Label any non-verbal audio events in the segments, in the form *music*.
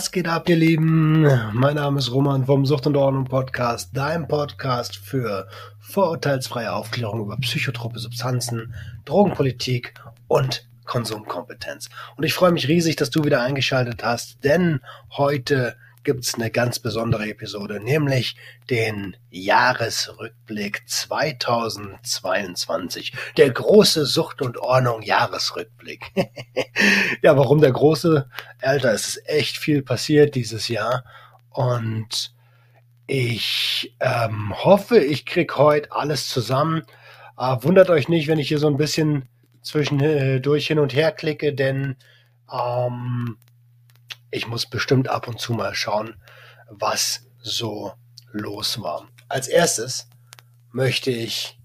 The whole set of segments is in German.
Was geht ab, ihr Lieben? Mein Name ist Roman vom Sucht und Ordnung Podcast, dein Podcast für vorurteilsfreie Aufklärung über psychotrope Substanzen, Drogenpolitik und Konsumkompetenz. Und ich freue mich riesig, dass du wieder eingeschaltet hast, denn heute gibt's eine ganz besondere Episode, nämlich den Jahresrückblick 2022. Der große Sucht und Ordnung Jahresrückblick. *laughs* ja, warum der große? Alter, es ist echt viel passiert dieses Jahr und ich ähm, hoffe, ich krieg heute alles zusammen. Äh, wundert euch nicht, wenn ich hier so ein bisschen zwischendurch hin und her klicke, denn ähm, ich muss bestimmt ab und zu mal schauen, was so los war. Als erstes möchte ich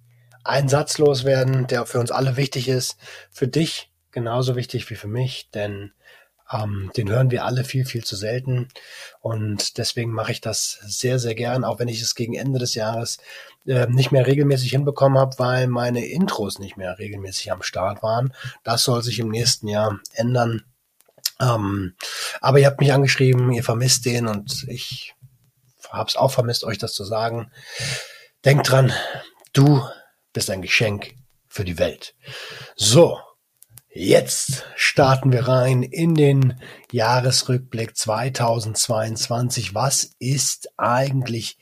einen Satz loswerden, der für uns alle wichtig ist, für dich genauso wichtig wie für mich, denn ähm, den hören wir alle viel, viel zu selten. Und deswegen mache ich das sehr, sehr gern, auch wenn ich es gegen Ende des Jahres äh, nicht mehr regelmäßig hinbekommen habe, weil meine Intros nicht mehr regelmäßig am Start waren. Das soll sich im nächsten Jahr ändern. Ähm, aber ihr habt mich angeschrieben, ihr vermisst den und ich hab's auch vermisst, euch das zu sagen. Denkt dran, du bist ein Geschenk für die Welt. So, jetzt starten wir rein in den Jahresrückblick 2022. Was ist eigentlich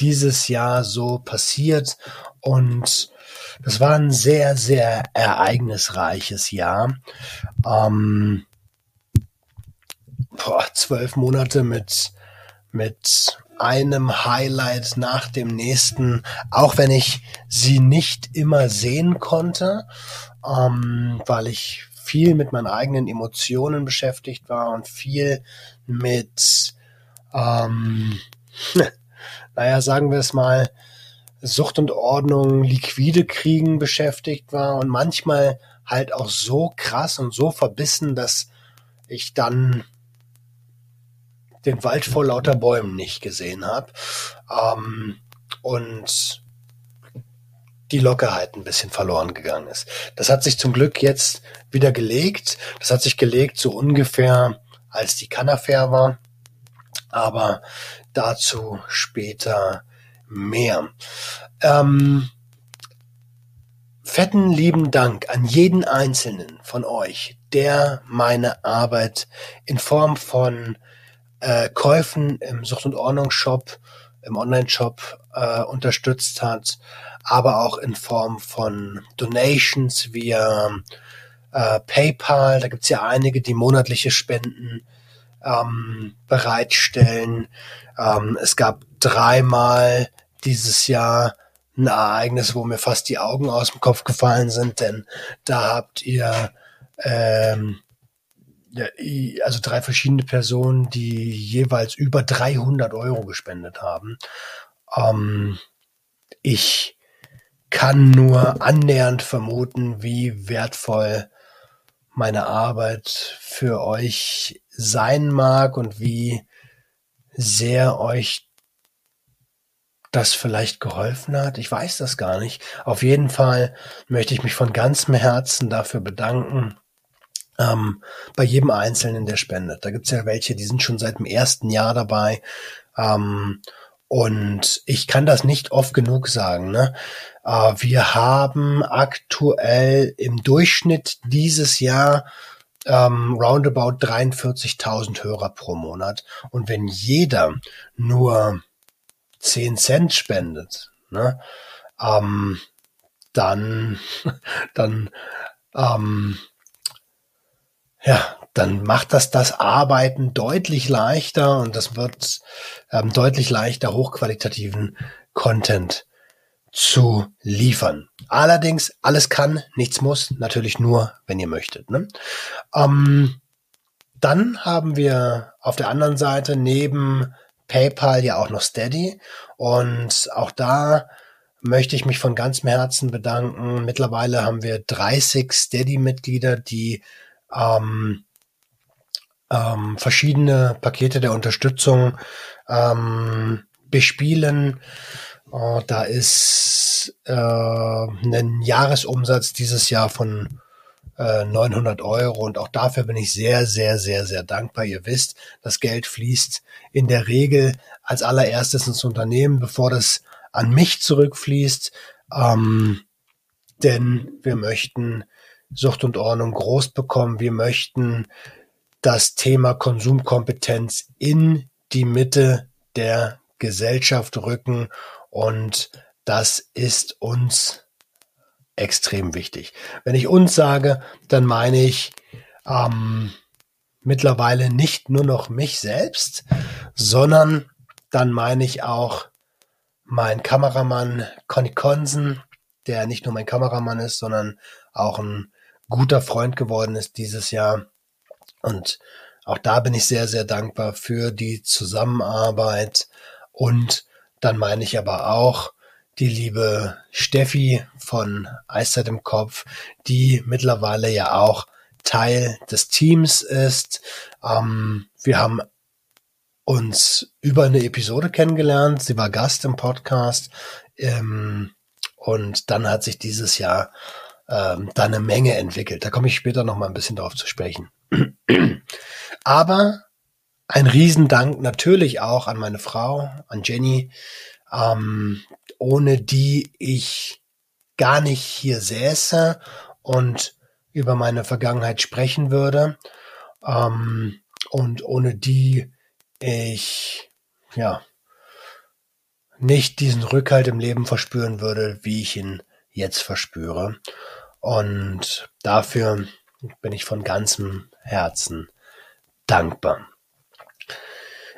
dieses Jahr so passiert? Und das war ein sehr, sehr ereignisreiches Jahr. Ähm, boah, zwölf Monate mit, mit einem Highlight nach dem nächsten, auch wenn ich sie nicht immer sehen konnte, ähm, weil ich viel mit meinen eigenen Emotionen beschäftigt war und viel mit, ähm, *laughs* naja, sagen wir es mal, Sucht und Ordnung, liquide Kriegen beschäftigt war und manchmal halt auch so krass und so verbissen, dass ich dann den Wald vor lauter Bäumen nicht gesehen habe. Ähm, und die Lockerheit ein bisschen verloren gegangen ist. Das hat sich zum Glück jetzt wieder gelegt. Das hat sich gelegt so ungefähr, als die Canafair war. Aber dazu später mehr. Ähm, fetten lieben Dank an jeden einzelnen von euch, der meine Arbeit in Form von äh, Käufen im Sucht- und Ordnungsshop, im Online-Shop äh, unterstützt hat, aber auch in Form von Donations via äh, PayPal. Da gibt's ja einige, die monatliche Spenden ähm, bereitstellen. Ähm, es gab dreimal dieses Jahr ein Ereignis, wo mir fast die Augen aus dem Kopf gefallen sind, denn da habt ihr ähm, also drei verschiedene Personen, die jeweils über 300 Euro gespendet haben. Ähm, ich kann nur annähernd vermuten, wie wertvoll meine Arbeit für euch sein mag und wie sehr euch das vielleicht geholfen hat. Ich weiß das gar nicht. Auf jeden Fall möchte ich mich von ganzem Herzen dafür bedanken, ähm, bei jedem Einzelnen, der spendet. Da gibt's ja welche, die sind schon seit dem ersten Jahr dabei. Ähm, und ich kann das nicht oft genug sagen. Ne? Äh, wir haben aktuell im Durchschnitt dieses Jahr ähm, roundabout 43.000 Hörer pro Monat. Und wenn jeder nur 10 Cent spendet, ne, ähm, dann, *laughs* dann ähm, ja, dann macht das das Arbeiten deutlich leichter und das wird ähm, deutlich leichter, hochqualitativen Content zu liefern. Allerdings, alles kann, nichts muss, natürlich nur, wenn ihr möchtet. Ne? Ähm, dann haben wir auf der anderen Seite neben PayPal ja auch noch Steady und auch da möchte ich mich von ganzem Herzen bedanken. Mittlerweile haben wir 30 Steady-Mitglieder, die ähm, ähm, verschiedene Pakete der Unterstützung ähm, bespielen. Oh, da ist äh, ein Jahresumsatz dieses Jahr von äh, 900 Euro und auch dafür bin ich sehr, sehr, sehr, sehr dankbar. Ihr wisst, das Geld fließt in der Regel als allererstes ins Unternehmen, bevor das an mich zurückfließt. Ähm, denn wir möchten Sucht und Ordnung groß bekommen. Wir möchten das Thema Konsumkompetenz in die Mitte der Gesellschaft rücken und das ist uns extrem wichtig. Wenn ich uns sage, dann meine ich ähm, mittlerweile nicht nur noch mich selbst, sondern dann meine ich auch mein Kameramann Conny Consen, der nicht nur mein Kameramann ist, sondern auch ein guter Freund geworden ist dieses Jahr. Und auch da bin ich sehr, sehr dankbar für die Zusammenarbeit. Und dann meine ich aber auch die liebe Steffi von Eiszeit im Kopf, die mittlerweile ja auch Teil des Teams ist. Ähm, wir haben uns über eine Episode kennengelernt. Sie war Gast im Podcast. Ähm, und dann hat sich dieses Jahr ähm, da eine Menge entwickelt. Da komme ich später noch mal ein bisschen drauf zu sprechen. *clears throat* Aber ein Riesendank natürlich auch an meine Frau, an Jenny, ähm, ohne die ich gar nicht hier säße und über meine Vergangenheit sprechen würde ähm, und ohne die ich ja nicht diesen Rückhalt im Leben verspüren würde, wie ich ihn jetzt verspüre. Und dafür bin ich von ganzem Herzen dankbar.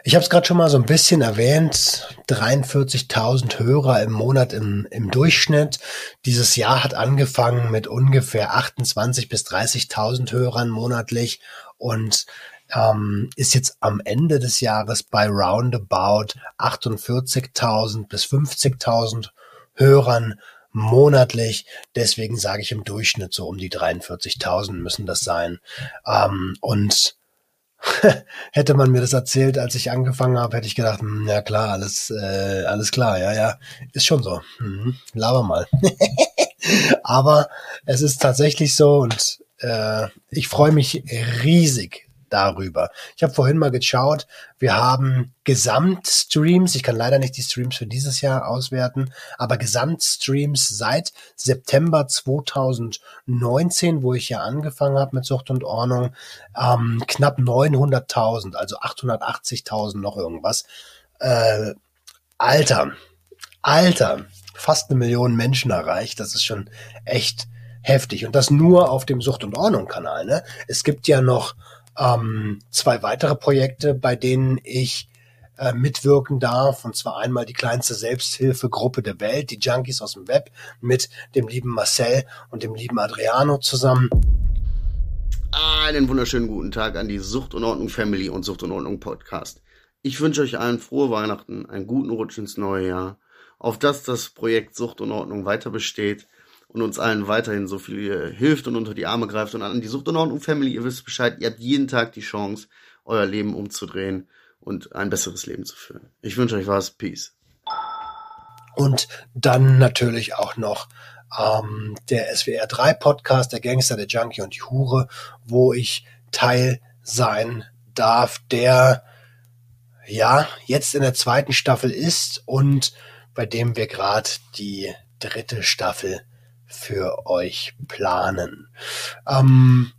Ich habe es gerade schon mal so ein bisschen erwähnt, 43.000 Hörer im Monat im, im Durchschnitt. Dieses Jahr hat angefangen mit ungefähr 28.000 bis 30.000 Hörern monatlich und ähm, ist jetzt am Ende des Jahres bei roundabout 48.000 bis 50.000 Hörern monatlich. Deswegen sage ich im Durchschnitt so um die 43.000 müssen das sein. Ähm, und *laughs* hätte man mir das erzählt, als ich angefangen habe, hätte ich gedacht, hm, ja klar, alles, äh, alles klar, ja, ja, ist schon so. Mhm, laber mal. *laughs* Aber es ist tatsächlich so und äh, ich freue mich riesig darüber. Ich habe vorhin mal geschaut, wir haben Gesamtstreams, ich kann leider nicht die Streams für dieses Jahr auswerten, aber Gesamtstreams seit September 2019, wo ich ja angefangen habe mit Sucht und Ordnung, ähm, knapp 900.000, also 880.000 noch irgendwas. Äh, Alter, Alter, fast eine Million Menschen erreicht, das ist schon echt heftig. Und das nur auf dem Sucht und Ordnung Kanal. Ne? Es gibt ja noch ähm, zwei weitere Projekte, bei denen ich äh, mitwirken darf. Und zwar einmal die kleinste Selbsthilfegruppe der Welt, die Junkies aus dem Web, mit dem lieben Marcel und dem lieben Adriano zusammen. Einen wunderschönen guten Tag an die Sucht und Ordnung Family und Sucht und Ordnung Podcast. Ich wünsche euch allen frohe Weihnachten, einen guten Rutsch ins neue Jahr, auf dass das Projekt Sucht und Ordnung weiter besteht und uns allen weiterhin so viel hilft und unter die Arme greift. Und an die Sucht und Ordnung Family, ihr wisst Bescheid, ihr habt jeden Tag die Chance, euer Leben umzudrehen und ein besseres Leben zu führen. Ich wünsche euch was. Peace. Und dann natürlich auch noch ähm, der SWR 3 Podcast, der Gangster, der Junkie und die Hure, wo ich Teil sein darf, der ja jetzt in der zweiten Staffel ist und bei dem wir gerade die dritte Staffel für euch planen. Ähm,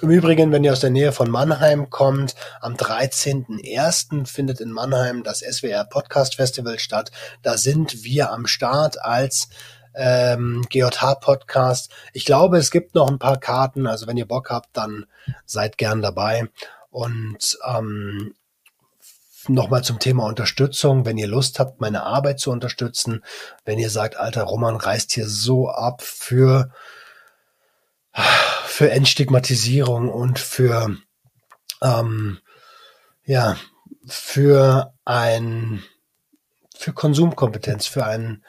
Im Übrigen, wenn ihr aus der Nähe von Mannheim kommt, am 13.01. findet in Mannheim das SWR Podcast Festival statt. Da sind wir am Start als ähm, GJH Podcast. Ich glaube, es gibt noch ein paar Karten. Also wenn ihr Bock habt, dann seid gern dabei. Und ähm, nochmal zum Thema Unterstützung. Wenn ihr Lust habt, meine Arbeit zu unterstützen, wenn ihr sagt, alter Roman reißt hier so ab für, für Entstigmatisierung und für, ähm, ja, für ein, für Konsumkompetenz, für ein,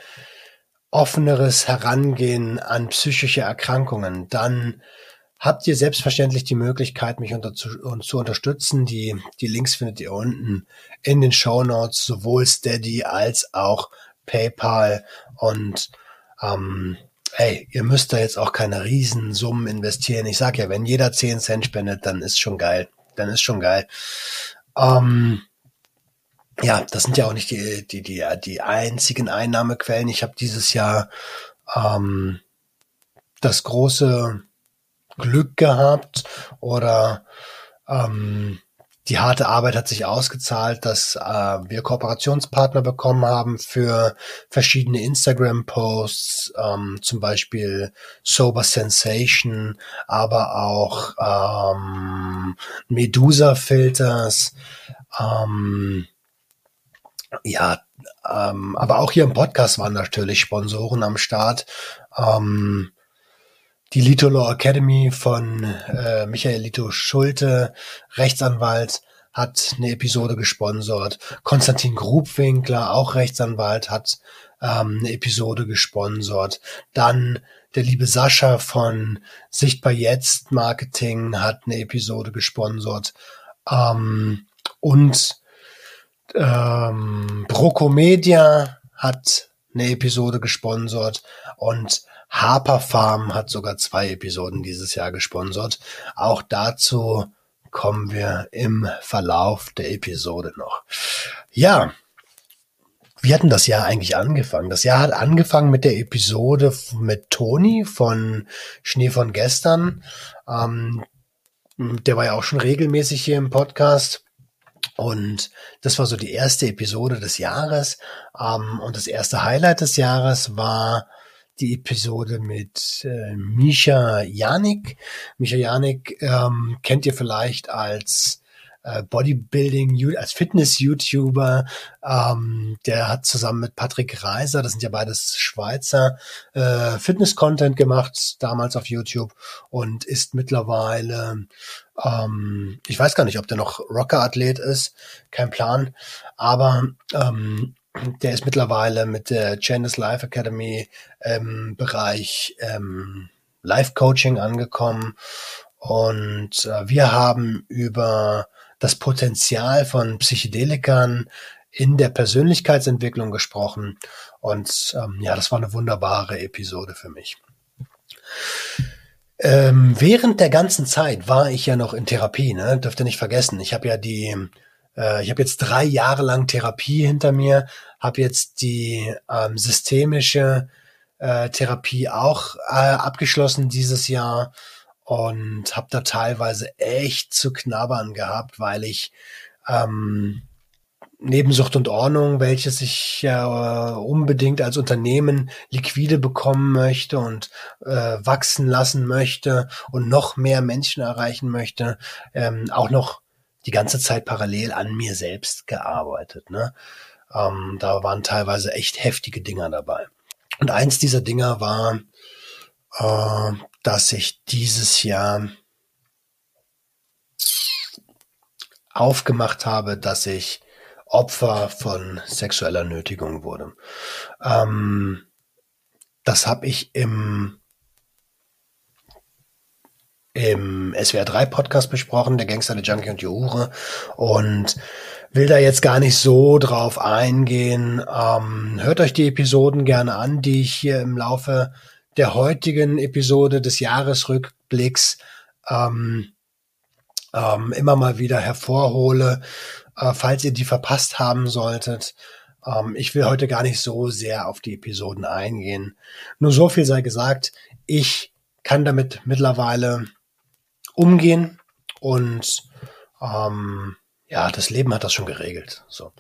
offeneres Herangehen an psychische Erkrankungen, dann habt ihr selbstverständlich die Möglichkeit, mich unter, zu, zu, unterstützen. Die, die Links findet ihr unten in den Show Notes, sowohl Steady als auch PayPal. Und ähm, hey, ihr müsst da jetzt auch keine Riesensummen investieren. Ich sag ja, wenn jeder 10 Cent spendet, dann ist schon geil. Dann ist schon geil. Ähm, ja, das sind ja auch nicht die, die, die, die einzigen Einnahmequellen. Ich habe dieses Jahr ähm, das große Glück gehabt oder ähm, die harte Arbeit hat sich ausgezahlt, dass äh, wir Kooperationspartner bekommen haben für verschiedene Instagram-Posts, ähm, zum Beispiel Sober Sensation, aber auch ähm, Medusa-Filters. Ähm, ja, ähm, aber auch hier im Podcast waren natürlich Sponsoren am Start. Ähm, die Lito Law Academy von äh, Michael Lito Schulte, Rechtsanwalt, hat eine Episode gesponsert. Konstantin Grubwinkler, auch Rechtsanwalt, hat ähm, eine Episode gesponsert. Dann der liebe Sascha von Sichtbar Jetzt Marketing hat eine Episode gesponsert. Ähm, und ähm, Brocomedia hat eine Episode gesponsert und Harper Farm hat sogar zwei Episoden dieses Jahr gesponsert. Auch dazu kommen wir im Verlauf der Episode noch. Ja, wie hatten das Jahr eigentlich angefangen? Das Jahr hat angefangen mit der Episode mit Toni von Schnee von gestern. Ähm, der war ja auch schon regelmäßig hier im Podcast. Und das war so die erste Episode des Jahres. Ähm, und das erste Highlight des Jahres war die Episode mit äh, Misha Janik. Misha Janik ähm, kennt ihr vielleicht als äh, Bodybuilding, als Fitness-YouTuber. Ähm, der hat zusammen mit Patrick Reiser, das sind ja beides Schweizer, äh, Fitness-Content gemacht, damals auf YouTube und ist mittlerweile, ähm, ich weiß gar nicht, ob der noch Rocker-Athlet ist, kein Plan, aber ähm, der ist mittlerweile mit der Janice Life Academy im Bereich ähm, Life Coaching angekommen und äh, wir haben über das Potenzial von Psychedelikern in der Persönlichkeitsentwicklung gesprochen und ähm, ja, das war eine wunderbare Episode für mich. Ähm, während der ganzen Zeit war ich ja noch in Therapie, ne? Dürft ihr nicht vergessen. Ich habe ja die äh, ich habe jetzt drei Jahre lang Therapie hinter mir, habe jetzt die ähm, systemische äh, Therapie auch äh, abgeschlossen dieses Jahr und habe da teilweise echt zu knabbern gehabt, weil ich ähm, Nebensucht und Ordnung, welches ich ja äh, unbedingt als Unternehmen liquide bekommen möchte und äh, wachsen lassen möchte und noch mehr Menschen erreichen möchte, ähm, auch noch die ganze Zeit parallel an mir selbst gearbeitet. Ne? Ähm, da waren teilweise echt heftige Dinger dabei. Und eins dieser Dinger war, äh, dass ich dieses Jahr aufgemacht habe, dass ich Opfer von sexueller Nötigung wurde. Ähm, das habe ich im im SWR 3 Podcast besprochen, der Gangster, der Junkie und die Hure. Und will da jetzt gar nicht so drauf eingehen. Ähm, hört euch die Episoden gerne an, die ich hier im Laufe der heutigen Episode des Jahresrückblicks ähm, ähm, immer mal wieder hervorhole, äh, falls ihr die verpasst haben solltet. Ähm, ich will heute gar nicht so sehr auf die Episoden eingehen. Nur so viel sei gesagt, ich kann damit mittlerweile umgehen und ähm, ja, das Leben hat das schon geregelt. So.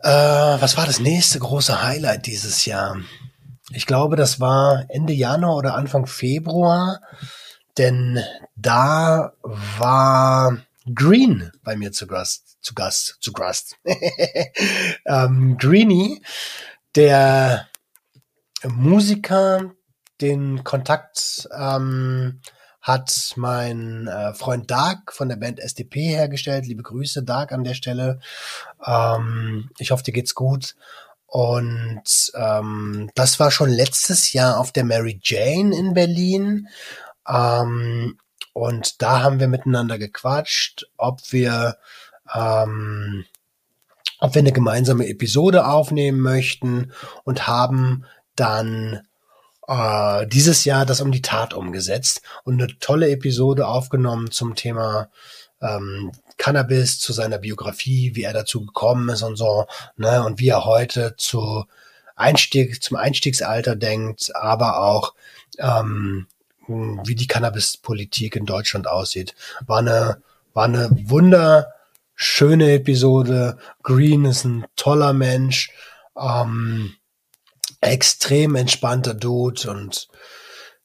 Äh, was war das nächste große Highlight dieses Jahr? Ich glaube, das war Ende Januar oder Anfang Februar, denn da war Green bei mir zu Gast, zu Gast, zu Gast. *laughs* ähm, Greenie, der Musiker, den Kontakt ähm, hat mein äh, Freund Dark von der Band SDP hergestellt. Liebe Grüße, Dark, an der Stelle. Ähm, ich hoffe, dir geht's gut. Und ähm, das war schon letztes Jahr auf der Mary Jane in Berlin. Ähm, und da haben wir miteinander gequatscht, ob wir ähm, ob wir eine gemeinsame Episode aufnehmen möchten und haben dann äh, dieses Jahr das um die Tat umgesetzt und eine tolle Episode aufgenommen zum Thema ähm, Cannabis, zu seiner Biografie, wie er dazu gekommen ist und so, ne, und wie er heute zu Einstieg, zum Einstiegsalter denkt, aber auch ähm, wie die Cannabispolitik in Deutschland aussieht. War eine, war eine wunderschöne Episode. Green ist ein toller Mensch. Ähm, extrem entspannter Dude und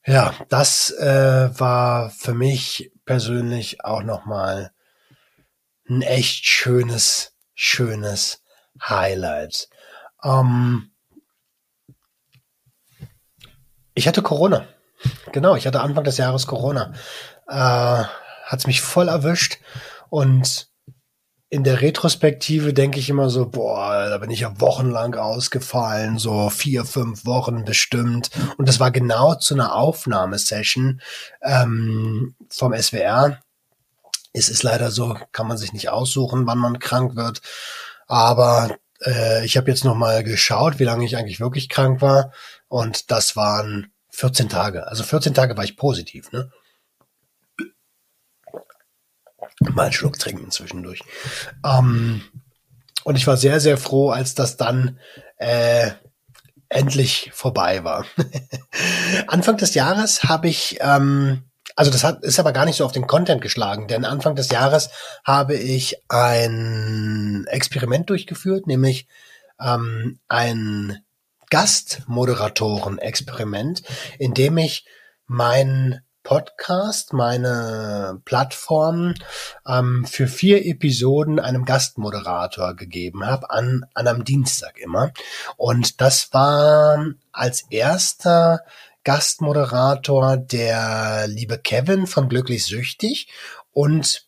ja, das äh, war für mich persönlich auch nochmal ein echt schönes, schönes Highlight. Ähm, ich hatte Corona. Genau, ich hatte Anfang des Jahres Corona. Äh, hat's mich voll erwischt und in der Retrospektive denke ich immer so, boah, da bin ich ja wochenlang ausgefallen, so vier, fünf Wochen bestimmt. Und das war genau zu einer Aufnahmesession ähm, vom SWR. Es ist leider so, kann man sich nicht aussuchen, wann man krank wird. Aber äh, ich habe jetzt noch mal geschaut, wie lange ich eigentlich wirklich krank war. Und das waren 14 Tage. Also 14 Tage war ich positiv, ne? Mal einen Schluck trinken zwischendurch. Ähm, und ich war sehr, sehr froh, als das dann äh, endlich vorbei war. *laughs* Anfang des Jahres habe ich, ähm, also das hat, ist aber gar nicht so auf den Content geschlagen, denn Anfang des Jahres habe ich ein Experiment durchgeführt, nämlich ähm, ein Gastmoderatoren-Experiment, in dem ich meinen Podcast, meine Plattform, ähm, für vier Episoden einem Gastmoderator gegeben habe, an, an einem Dienstag immer. Und das war als erster Gastmoderator der liebe Kevin von Glücklich Süchtig und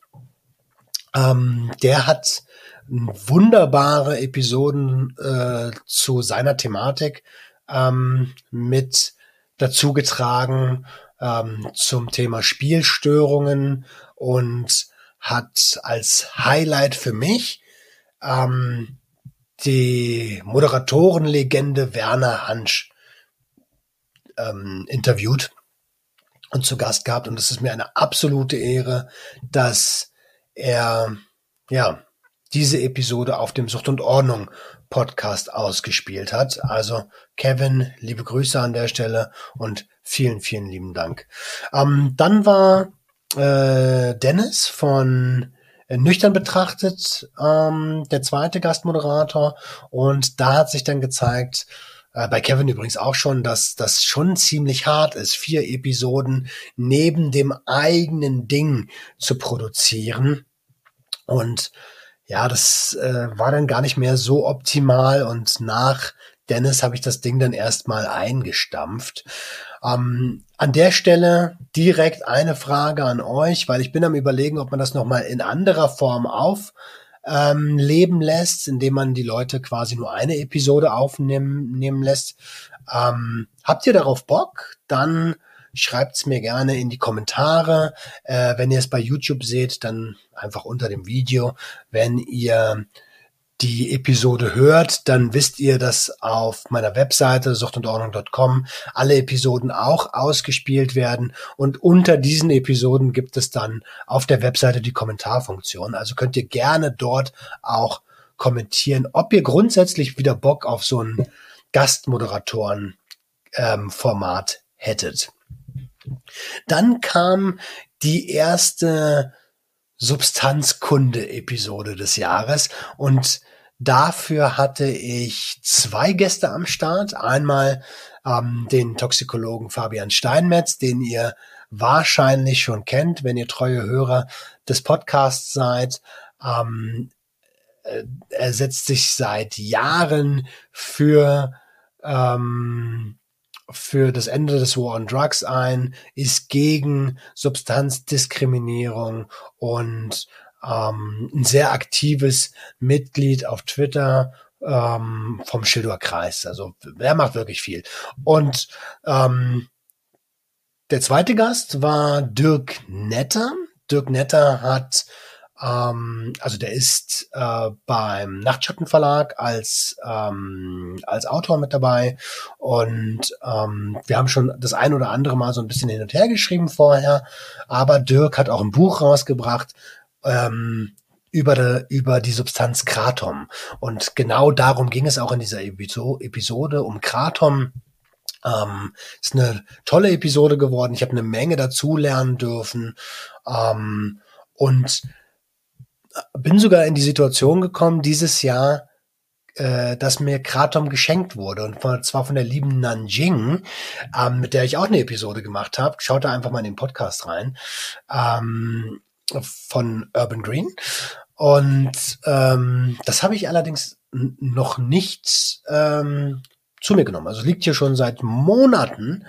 ähm, der hat wunderbare Episoden äh, zu seiner Thematik ähm, mit dazu getragen ähm, zum Thema Spielstörungen und hat als Highlight für mich ähm, die Moderatorenlegende Werner Hansch ähm, interviewt und zu Gast gehabt. Und es ist mir eine absolute Ehre, dass er ja diese Episode auf dem Sucht und Ordnung Podcast ausgespielt hat. Also Kevin, liebe Grüße an der Stelle und vielen, vielen lieben Dank. Ähm, dann war äh, Dennis von äh, Nüchtern betrachtet ähm, der zweite Gastmoderator und da hat sich dann gezeigt, äh, bei Kevin übrigens auch schon, dass das schon ziemlich hart ist, vier Episoden neben dem eigenen Ding zu produzieren. Und ja, das äh, war dann gar nicht mehr so optimal und nach Dennis habe ich das Ding dann erstmal eingestampft. Ähm, an der Stelle direkt eine Frage an euch, weil ich bin am überlegen, ob man das nochmal in anderer Form aufleben ähm, leben lässt, indem man die Leute quasi nur eine Episode aufnehmen nehmen lässt. Ähm, habt ihr darauf Bock? Dann schreibt's mir gerne in die Kommentare. Äh, wenn ihr es bei YouTube seht, dann einfach unter dem Video. Wenn ihr die Episode hört, dann wisst ihr, dass auf meiner Webseite suchtundordnung.com alle Episoden auch ausgespielt werden und unter diesen Episoden gibt es dann auf der Webseite die Kommentarfunktion. Also könnt ihr gerne dort auch kommentieren, ob ihr grundsätzlich wieder Bock auf so ein Gastmoderatoren ähm, Format hättet. Dann kam die erste Substanzkunde-Episode des Jahres und dafür hatte ich zwei Gäste am Start. Einmal ähm, den Toxikologen Fabian Steinmetz, den ihr wahrscheinlich schon kennt, wenn ihr treue Hörer des Podcasts seid. Ähm, äh, er setzt sich seit Jahren für ähm, für das Ende des War on Drugs ein, ist gegen Substanzdiskriminierung und ähm, ein sehr aktives Mitglied auf Twitter ähm, vom Schildower Kreis. Also er macht wirklich viel. Und ähm, der zweite Gast war Dirk Netter. Dirk Netter hat ähm, also der ist äh, beim Nachtschattenverlag als ähm, als Autor mit dabei und ähm, wir haben schon das ein oder andere Mal so ein bisschen hin und her geschrieben vorher, aber Dirk hat auch ein Buch rausgebracht. Ähm, über, die, über die Substanz Kratom. Und genau darum ging es auch in dieser Episode, um Kratom. Ähm, ist eine tolle Episode geworden. Ich habe eine Menge dazu lernen dürfen. Ähm, und bin sogar in die Situation gekommen, dieses Jahr, äh, dass mir Kratom geschenkt wurde. Und zwar von der lieben Nanjing, ähm, mit der ich auch eine Episode gemacht habe. Schaut da einfach mal in den Podcast rein. Ähm, von Urban Green. Und ähm, das habe ich allerdings noch nicht ähm, zu mir genommen. Also liegt hier schon seit Monaten.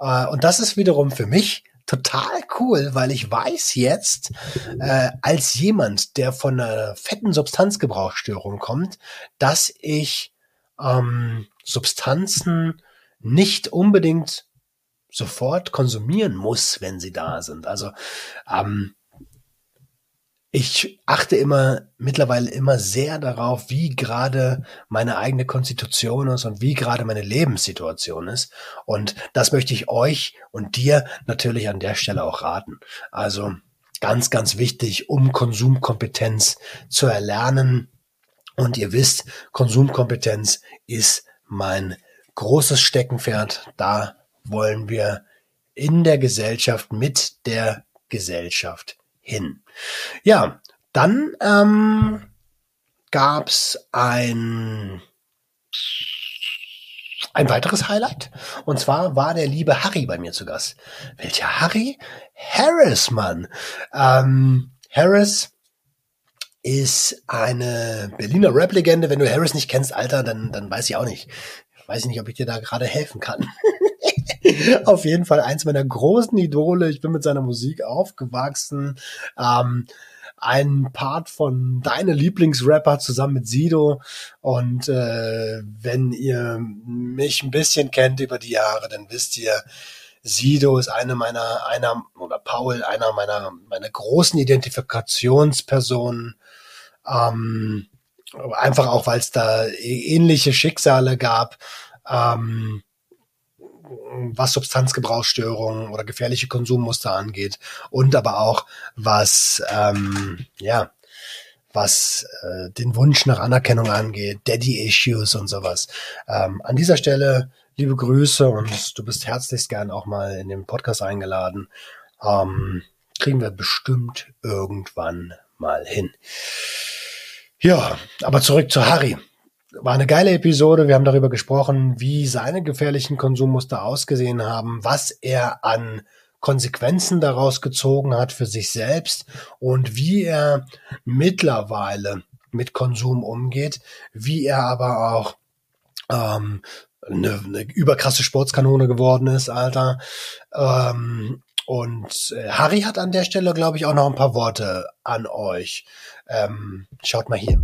Äh, und das ist wiederum für mich total cool, weil ich weiß jetzt, äh, als jemand, der von einer fetten Substanzgebrauchsstörung kommt, dass ich ähm, Substanzen nicht unbedingt sofort konsumieren muss, wenn sie da sind. Also ähm, ich achte immer mittlerweile immer sehr darauf, wie gerade meine eigene Konstitution ist und wie gerade meine Lebenssituation ist. Und das möchte ich euch und dir natürlich an der Stelle auch raten. Also ganz, ganz wichtig, um Konsumkompetenz zu erlernen. Und ihr wisst, Konsumkompetenz ist mein großes Steckenpferd. Da wollen wir in der Gesellschaft mit der Gesellschaft hin. Ja, dann ähm, gab ein ein weiteres Highlight. Und zwar war der liebe Harry bei mir zu Gast. Welcher Harry? Harris, Mann. Ähm, Harris ist eine Berliner Rap-Legende. Wenn du Harris nicht kennst, Alter, dann, dann weiß ich auch nicht. Weiß ich nicht, ob ich dir da gerade helfen kann. *laughs* *laughs* Auf jeden Fall eins meiner großen Idole. Ich bin mit seiner Musik aufgewachsen. Ähm, ein Part von deine Lieblingsrapper zusammen mit Sido. Und äh, wenn ihr mich ein bisschen kennt über die Jahre, dann wisst ihr, Sido ist eine meiner, einer, oder Paul, einer meiner, meiner großen Identifikationspersonen. Ähm, einfach auch, weil es da ähnliche Schicksale gab. Ähm, was Substanzgebrauchsstörungen oder gefährliche Konsummuster angeht und aber auch was ähm, ja was äh, den Wunsch nach Anerkennung angeht, Daddy-Issues und sowas. Ähm, an dieser Stelle liebe Grüße und du bist herzlichst gern auch mal in den Podcast eingeladen. Ähm, kriegen wir bestimmt irgendwann mal hin. Ja, aber zurück zu Harry war eine geile Episode. Wir haben darüber gesprochen, wie seine gefährlichen Konsummuster ausgesehen haben, was er an Konsequenzen daraus gezogen hat für sich selbst und wie er mittlerweile mit Konsum umgeht, wie er aber auch ähm, eine, eine überkrasse Sportskanone geworden ist, Alter. Ähm, und äh, Harry hat an der Stelle, glaube ich, auch noch ein paar Worte an euch. Ähm, schaut mal hier.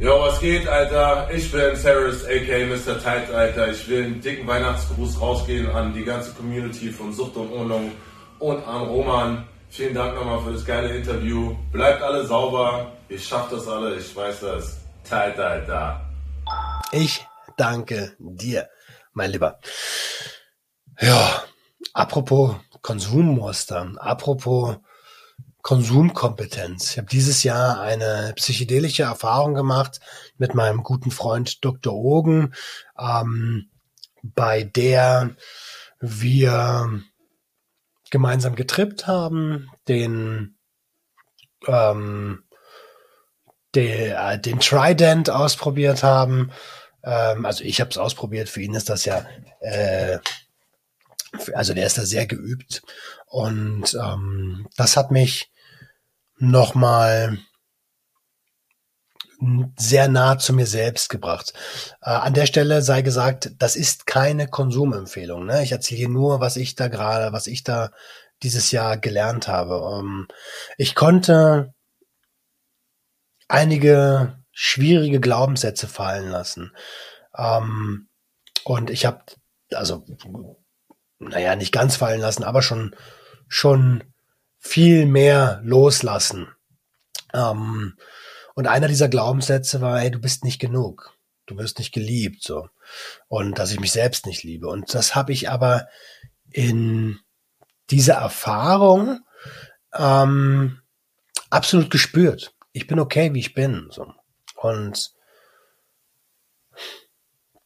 Jo, was geht, Alter? Ich bin Ferris, aka Mr. Tight, Alter. Ich will einen dicken Weihnachtsgruß rausgehen an die ganze Community von Sucht und Ordnung und an Roman. Vielen Dank nochmal für das geile Interview. Bleibt alle sauber. Ihr schafft das alle. Ich weiß das. Tight, Alter. Ich danke dir, mein Lieber. Ja, apropos Konsummuster, apropos Konsumkompetenz. Ich habe dieses Jahr eine psychedelische Erfahrung gemacht mit meinem guten Freund Dr. Ogen, ähm, bei der wir gemeinsam getrippt haben, den ähm, der, den Trident ausprobiert haben. Ähm, also ich habe es ausprobiert. Für ihn ist das ja, äh, also der ist da sehr geübt und ähm, das hat mich nochmal sehr nah zu mir selbst gebracht. Äh, an der Stelle sei gesagt, das ist keine Konsumempfehlung. Ne? Ich erzähle hier nur, was ich da gerade, was ich da dieses Jahr gelernt habe. Ähm, ich konnte einige schwierige Glaubenssätze fallen lassen. Ähm, und ich habe, also, naja, nicht ganz fallen lassen, aber schon, schon viel mehr loslassen. Ähm, und einer dieser Glaubenssätze war, ey, du bist nicht genug. Du wirst nicht geliebt, so. Und dass ich mich selbst nicht liebe. Und das habe ich aber in dieser Erfahrung ähm, absolut gespürt. Ich bin okay, wie ich bin. So. Und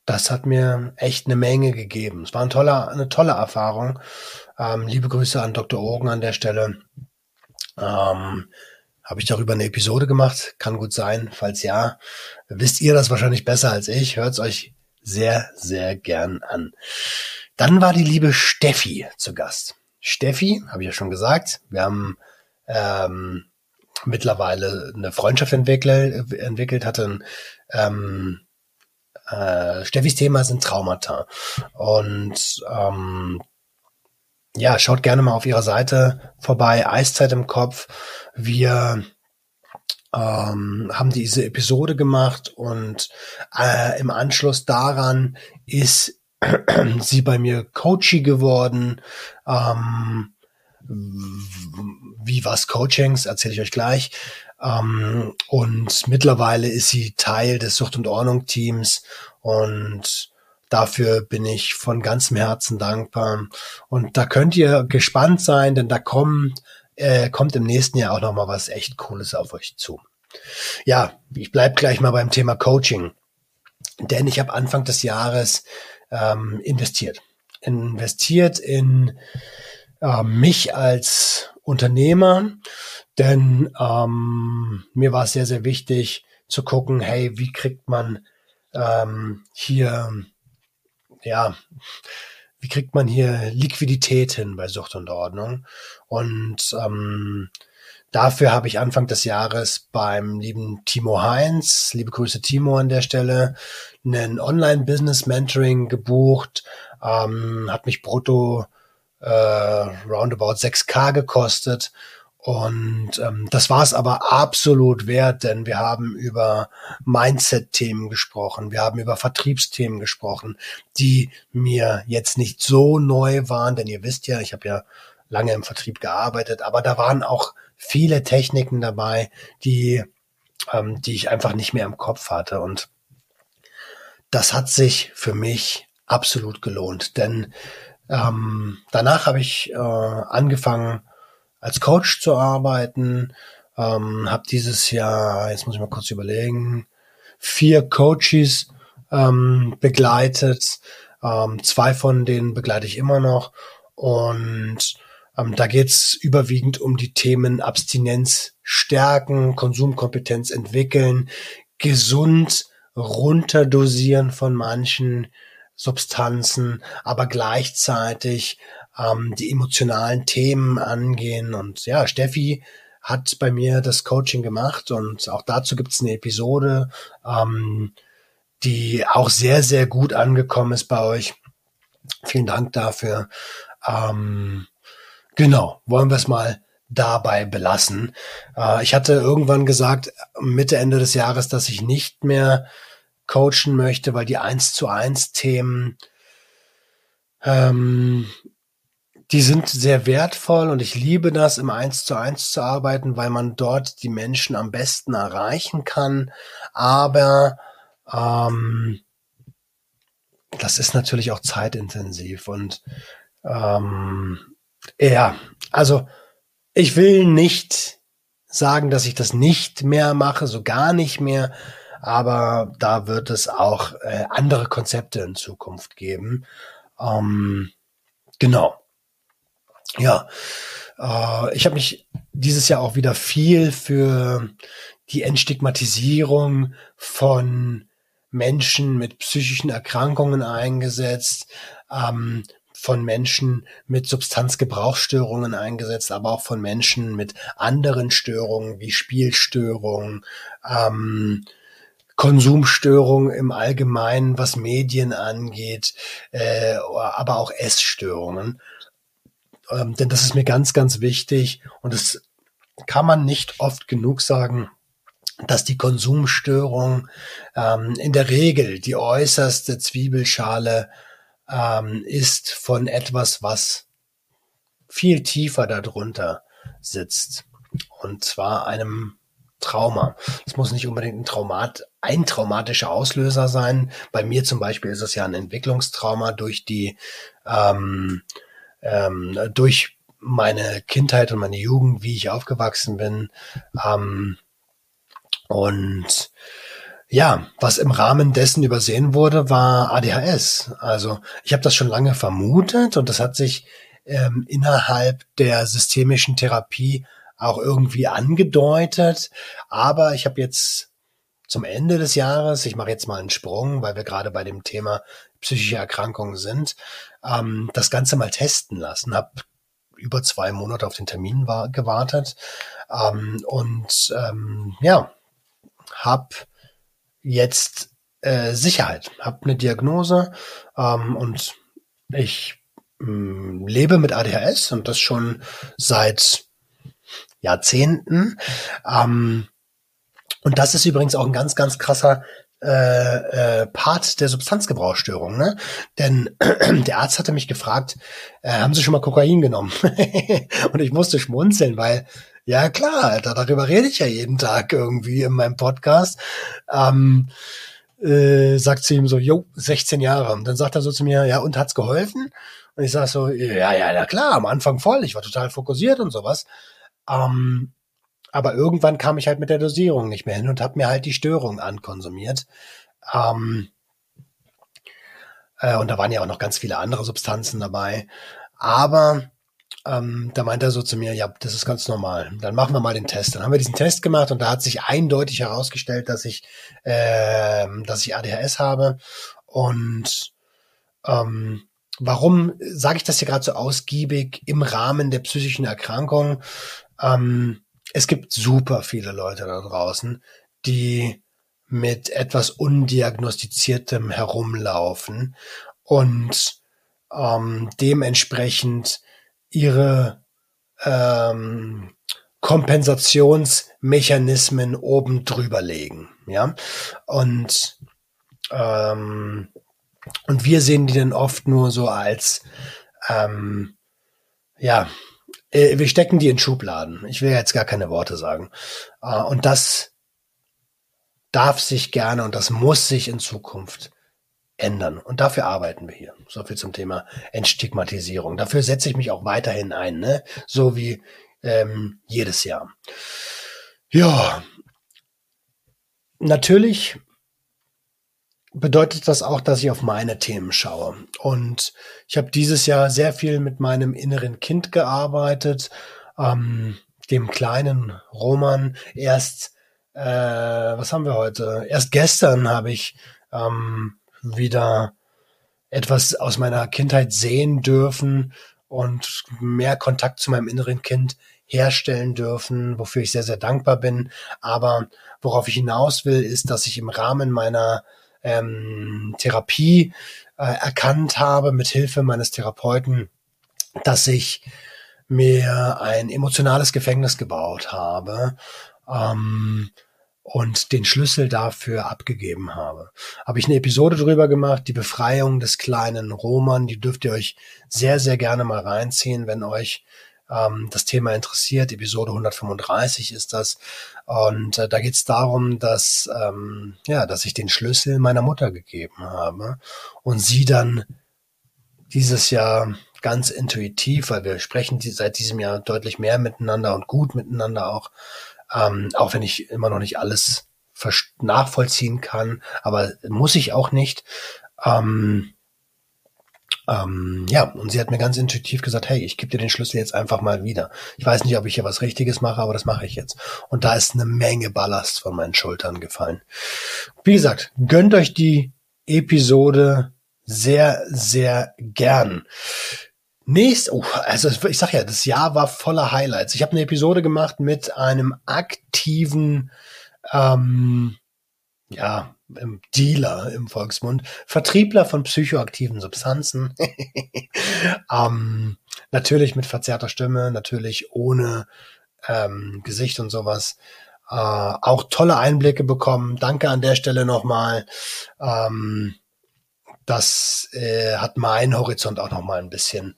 das hat mir echt eine Menge gegeben. Es war ein toller, eine tolle Erfahrung. Ähm, liebe Grüße an Dr. Ogen an der Stelle. Ähm, Habe ich darüber eine Episode gemacht? Kann gut sein. Falls ja, wisst ihr das wahrscheinlich besser als ich. Hört es euch sehr, sehr gern an. Dann war die liebe Steffi zu Gast. Steffi, habe ich ja schon gesagt, wir haben ähm, mittlerweile eine Freundschaft entwickelt, entwickelt hatte ähm, äh, Steffis Thema sind Traumata. Und ähm, ja, schaut gerne mal auf ihrer Seite vorbei, Eiszeit im Kopf. Wir ähm, haben diese Episode gemacht und äh, im Anschluss daran ist *clears throat* sie bei mir Coachy geworden. Ähm, wie was Coachings, erzähle ich euch gleich. Ähm, und mittlerweile ist sie Teil des Sucht- und Ordnung-Teams und dafür bin ich von ganzem Herzen dankbar. Und da könnt ihr gespannt sein, denn da kommt, äh, kommt im nächsten Jahr auch nochmal was echt Cooles auf euch zu. Ja, ich bleib gleich mal beim Thema Coaching. Denn ich habe Anfang des Jahres ähm, investiert. Investiert in äh, mich als Unternehmer, denn ähm, mir war es sehr, sehr wichtig zu gucken, hey, wie kriegt man ähm, hier, ja, wie kriegt man hier Liquidität hin bei Sucht und Ordnung? Und ähm, dafür habe ich Anfang des Jahres beim lieben Timo Heinz, liebe Grüße Timo an der Stelle, einen Online-Business-Mentoring gebucht, ähm, hat mich brutto äh, roundabout 6K gekostet und ähm, das war es aber absolut wert, denn wir haben über Mindset-Themen gesprochen, wir haben über Vertriebsthemen gesprochen, die mir jetzt nicht so neu waren, denn ihr wisst ja, ich habe ja lange im Vertrieb gearbeitet, aber da waren auch viele Techniken dabei, die, ähm, die ich einfach nicht mehr im Kopf hatte. Und das hat sich für mich absolut gelohnt, denn ähm, danach habe ich äh, angefangen, als Coach zu arbeiten. Ähm, habe dieses Jahr, jetzt muss ich mal kurz überlegen, vier Coaches ähm, begleitet. Ähm, zwei von denen begleite ich immer noch. Und ähm, da geht's überwiegend um die Themen Abstinenz stärken, Konsumkompetenz entwickeln, gesund runterdosieren von manchen Substanzen, aber gleichzeitig ähm, die emotionalen Themen angehen. Und ja, Steffi hat bei mir das Coaching gemacht und auch dazu gibt es eine Episode, ähm, die auch sehr, sehr gut angekommen ist bei euch. Vielen Dank dafür. Ähm, genau, wollen wir es mal dabei belassen. Äh, ich hatte irgendwann gesagt, Mitte, Ende des Jahres, dass ich nicht mehr coachen möchte, weil die eins zu eins Themen ähm, die sind sehr wertvoll und ich liebe das, im Eins zu eins zu arbeiten, weil man dort die Menschen am besten erreichen kann. Aber ähm, das ist natürlich auch zeitintensiv und ähm, ja, also ich will nicht sagen, dass ich das nicht mehr mache, so gar nicht mehr, aber da wird es auch äh, andere Konzepte in Zukunft geben. Ähm, genau. Ja, äh, ich habe mich dieses Jahr auch wieder viel für die Entstigmatisierung von Menschen mit psychischen Erkrankungen eingesetzt, ähm, von Menschen mit Substanzgebrauchsstörungen eingesetzt, aber auch von Menschen mit anderen Störungen wie Spielstörungen, ähm, Konsumstörungen im Allgemeinen, was Medien angeht, äh, aber auch Essstörungen. Ähm, denn das ist mir ganz, ganz wichtig und das kann man nicht oft genug sagen, dass die Konsumstörung ähm, in der Regel die äußerste Zwiebelschale ähm, ist von etwas, was viel tiefer darunter sitzt. Und zwar einem Trauma. Es muss nicht unbedingt ein Traumat, ein traumatischer Auslöser sein. Bei mir zum Beispiel ist es ja ein Entwicklungstrauma durch die, ähm, ähm, durch meine Kindheit und meine Jugend, wie ich aufgewachsen bin. Ähm, und ja, was im Rahmen dessen übersehen wurde, war ADHS. Also ich habe das schon lange vermutet und das hat sich ähm, innerhalb der systemischen Therapie auch irgendwie angedeutet. Aber ich habe jetzt zum Ende des Jahres, ich mache jetzt mal einen Sprung, weil wir gerade bei dem Thema psychische Erkrankungen sind, ähm, das Ganze mal testen lassen. Habe über zwei Monate auf den Termin war, gewartet ähm, und ähm, ja, habe jetzt äh, Sicherheit, habe eine Diagnose ähm, und ich mm, lebe mit ADHS und das schon seit Jahrzehnten. Ähm, und das ist übrigens auch ein ganz, ganz krasser äh, äh, Part der Substanzgebrauchsstörung, ne? Denn *clears throat* der Arzt hatte mich gefragt, äh, haben Sie schon mal Kokain genommen? *laughs* und ich musste schmunzeln, weil ja klar, Alter, darüber rede ich ja jeden Tag irgendwie in meinem Podcast. Ähm, äh, sagt sie ihm so, jo, 16 Jahre. Und dann sagt er so zu mir, ja, und hat's geholfen? Und ich sag so, ja, ja, ja klar, am Anfang voll, ich war total fokussiert und sowas. Ähm, aber irgendwann kam ich halt mit der Dosierung nicht mehr hin und habe mir halt die Störung ankonsumiert. Ähm, äh, und da waren ja auch noch ganz viele andere Substanzen dabei. Aber ähm, da meint er so zu mir, ja, das ist ganz normal. Dann machen wir mal den Test. Dann haben wir diesen Test gemacht und da hat sich eindeutig herausgestellt, dass ich, äh, dass ich ADHS habe. Und ähm, warum sage ich das hier gerade so ausgiebig im Rahmen der psychischen Erkrankung? Ähm, es gibt super viele Leute da draußen, die mit etwas undiagnostiziertem herumlaufen und ähm, dementsprechend ihre ähm, Kompensationsmechanismen oben drüber legen, ja? Und ähm, und wir sehen die dann oft nur so als ähm, ja äh, wir stecken die in Schubladen. Ich will jetzt gar keine Worte sagen. Äh, und das darf sich gerne und das muss sich in Zukunft ändern. Und dafür arbeiten wir hier. So viel zum Thema Entstigmatisierung. Dafür setze ich mich auch weiterhin ein, ne? So wie ähm, jedes Jahr. Ja, natürlich bedeutet das auch, dass ich auf meine Themen schaue. Und ich habe dieses Jahr sehr viel mit meinem inneren Kind gearbeitet, ähm, dem kleinen Roman. Erst, äh, was haben wir heute? Erst gestern habe ich ähm, wieder etwas aus meiner Kindheit sehen dürfen und mehr Kontakt zu meinem inneren Kind herstellen dürfen, wofür ich sehr, sehr dankbar bin. Aber worauf ich hinaus will, ist, dass ich im Rahmen meiner ähm, Therapie äh, erkannt habe, mit Hilfe meines Therapeuten, dass ich mir ein emotionales Gefängnis gebaut habe ähm, und den Schlüssel dafür abgegeben habe. Habe ich eine Episode drüber gemacht, die Befreiung des kleinen Roman, die dürft ihr euch sehr, sehr gerne mal reinziehen, wenn euch ähm, das Thema interessiert. Episode 135 ist das. Und äh, da geht es darum, dass, ähm, ja, dass ich den Schlüssel meiner Mutter gegeben habe und sie dann dieses Jahr ganz intuitiv, weil wir sprechen die, seit diesem Jahr deutlich mehr miteinander und gut miteinander auch, ähm, auch wenn ich immer noch nicht alles nachvollziehen kann, aber muss ich auch nicht. Ähm, ähm, ja, und sie hat mir ganz intuitiv gesagt, hey, ich gebe dir den Schlüssel jetzt einfach mal wieder. Ich weiß nicht, ob ich hier was Richtiges mache, aber das mache ich jetzt. Und da ist eine Menge Ballast von meinen Schultern gefallen. Wie gesagt, gönnt euch die Episode sehr, sehr gern. Nächst, oh, also ich sag ja, das Jahr war voller Highlights. Ich habe eine Episode gemacht mit einem aktiven, ähm, ja, Dealer im Volksmund, Vertriebler von psychoaktiven Substanzen, *laughs* ähm, natürlich mit verzerrter Stimme, natürlich ohne ähm, Gesicht und sowas. äh, auch tolle Einblicke bekommen. Danke an der Stelle nochmal. Ähm, das äh, hat meinen Horizont auch nochmal ein bisschen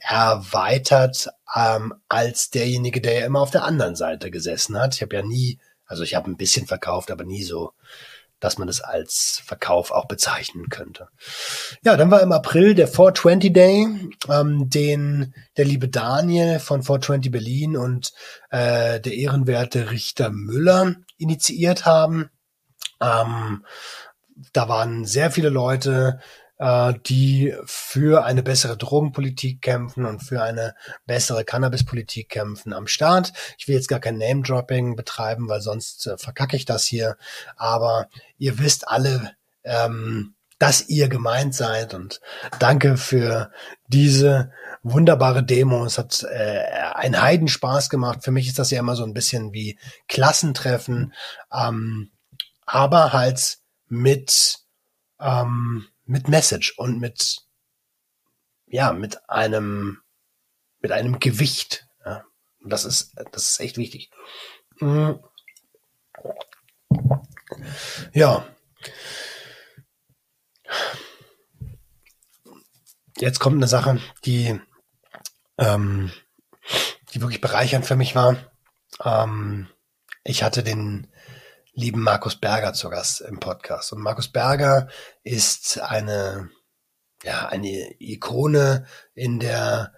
erweitert ähm, als derjenige, der ja immer auf der anderen Seite gesessen hat. Ich habe ja nie, also ich habe ein bisschen verkauft, aber nie so, dass man es als Verkauf auch bezeichnen könnte. Ja, dann war im April der 420 Day, ähm, den der liebe Daniel von 420 Berlin und äh, der ehrenwerte Richter Müller initiiert haben. Ähm, da waren sehr viele Leute, äh, die für eine bessere Drogenpolitik kämpfen und für eine bessere Cannabispolitik kämpfen am Start. Ich will jetzt gar kein Name-Dropping betreiben, weil sonst äh, verkacke ich das hier. Aber ihr wisst alle, ähm, dass ihr gemeint seid und danke für diese wunderbare Demo. Es hat äh, einen Heidenspaß gemacht. Für mich ist das ja immer so ein bisschen wie Klassentreffen, ähm, aber halt mit ähm, mit Message und mit, ja, mit einem, mit einem Gewicht. Ja. Das ist, das ist echt wichtig. Mhm. Ja. Jetzt kommt eine Sache, die, ähm, die wirklich bereichernd für mich war. Ähm, ich hatte den lieben Markus Berger zu Gast im Podcast. Und Markus Berger ist eine, ja, eine Ikone in der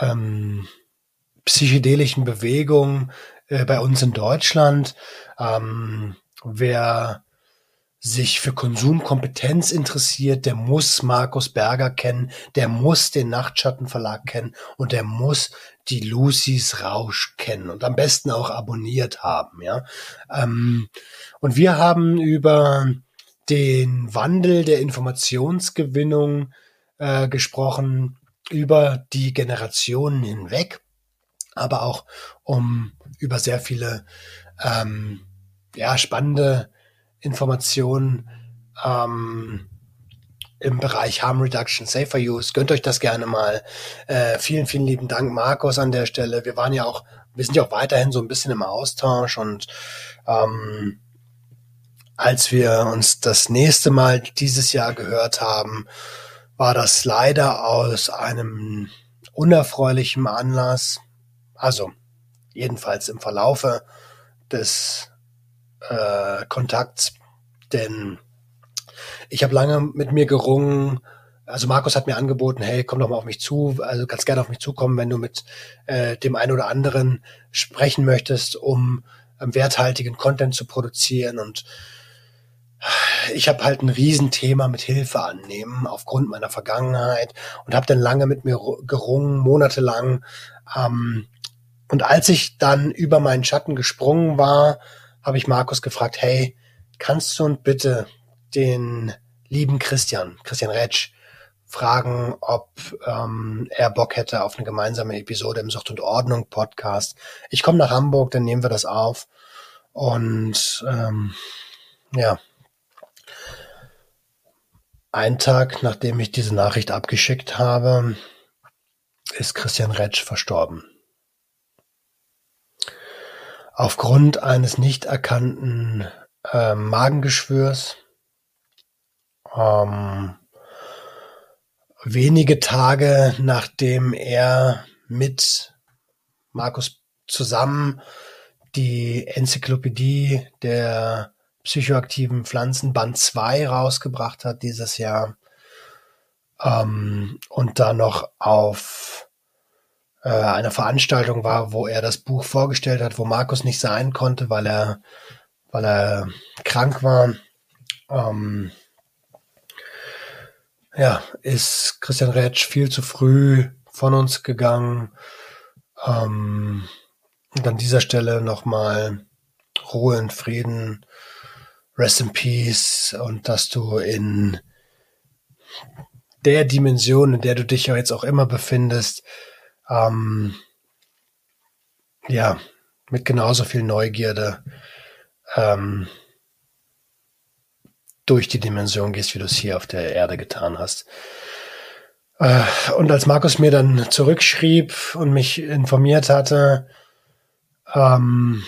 ähm, psychedelischen Bewegung äh, bei uns in Deutschland. Ähm, wer sich für Konsumkompetenz interessiert, der muss Markus Berger kennen, der muss den Nachtschattenverlag kennen und der muss die Lucys Rausch kennen und am besten auch abonniert haben, ja. Ähm, und wir haben über den Wandel der Informationsgewinnung äh, gesprochen, über die Generationen hinweg, aber auch um über sehr viele ähm, ja, spannende Informationen ähm, im Bereich Harm Reduction, Safer Use. Gönnt euch das gerne mal. Äh, vielen, vielen lieben Dank, Markus, an der Stelle. Wir waren ja auch, wir sind ja auch weiterhin so ein bisschen im Austausch und ähm, als wir uns das nächste Mal dieses Jahr gehört haben, war das leider aus einem unerfreulichen Anlass, also jedenfalls im Verlaufe des äh, Kontakts, denn ich habe lange mit mir gerungen. Also Markus hat mir angeboten, hey, komm doch mal auf mich zu, also ganz gerne auf mich zukommen, wenn du mit äh, dem einen oder anderen sprechen möchtest, um ähm, werthaltigen Content zu produzieren. Und ich habe halt ein Riesenthema mit Hilfe annehmen aufgrund meiner Vergangenheit und habe dann lange mit mir gerungen, monatelang. Ähm, und als ich dann über meinen Schatten gesprungen war, habe ich Markus gefragt, hey, kannst du und bitte den lieben Christian, Christian Retsch, fragen, ob ähm, er Bock hätte auf eine gemeinsame Episode im Sucht und Ordnung Podcast. Ich komme nach Hamburg, dann nehmen wir das auf. Und ähm, ja, ein Tag nachdem ich diese Nachricht abgeschickt habe, ist Christian Retsch verstorben. Aufgrund eines nicht erkannten äh, Magengeschwürs ähm, wenige Tage nachdem er mit Markus zusammen die Enzyklopädie der psychoaktiven Pflanzen Band 2 rausgebracht hat dieses Jahr ähm, und da noch auf äh, einer Veranstaltung war, wo er das Buch vorgestellt hat, wo Markus nicht sein konnte, weil er weil er krank war. Ähm, ja, ist Christian Retsch viel zu früh von uns gegangen. Ähm, und an dieser Stelle nochmal Ruhe und Frieden, Rest in Peace und dass du in der Dimension, in der du dich ja jetzt auch immer befindest, ähm, ja, mit genauso viel Neugierde ähm, durch die Dimension gehst, wie du es hier auf der Erde getan hast. Äh, und als Markus mir dann zurückschrieb und mich informiert hatte, ähm,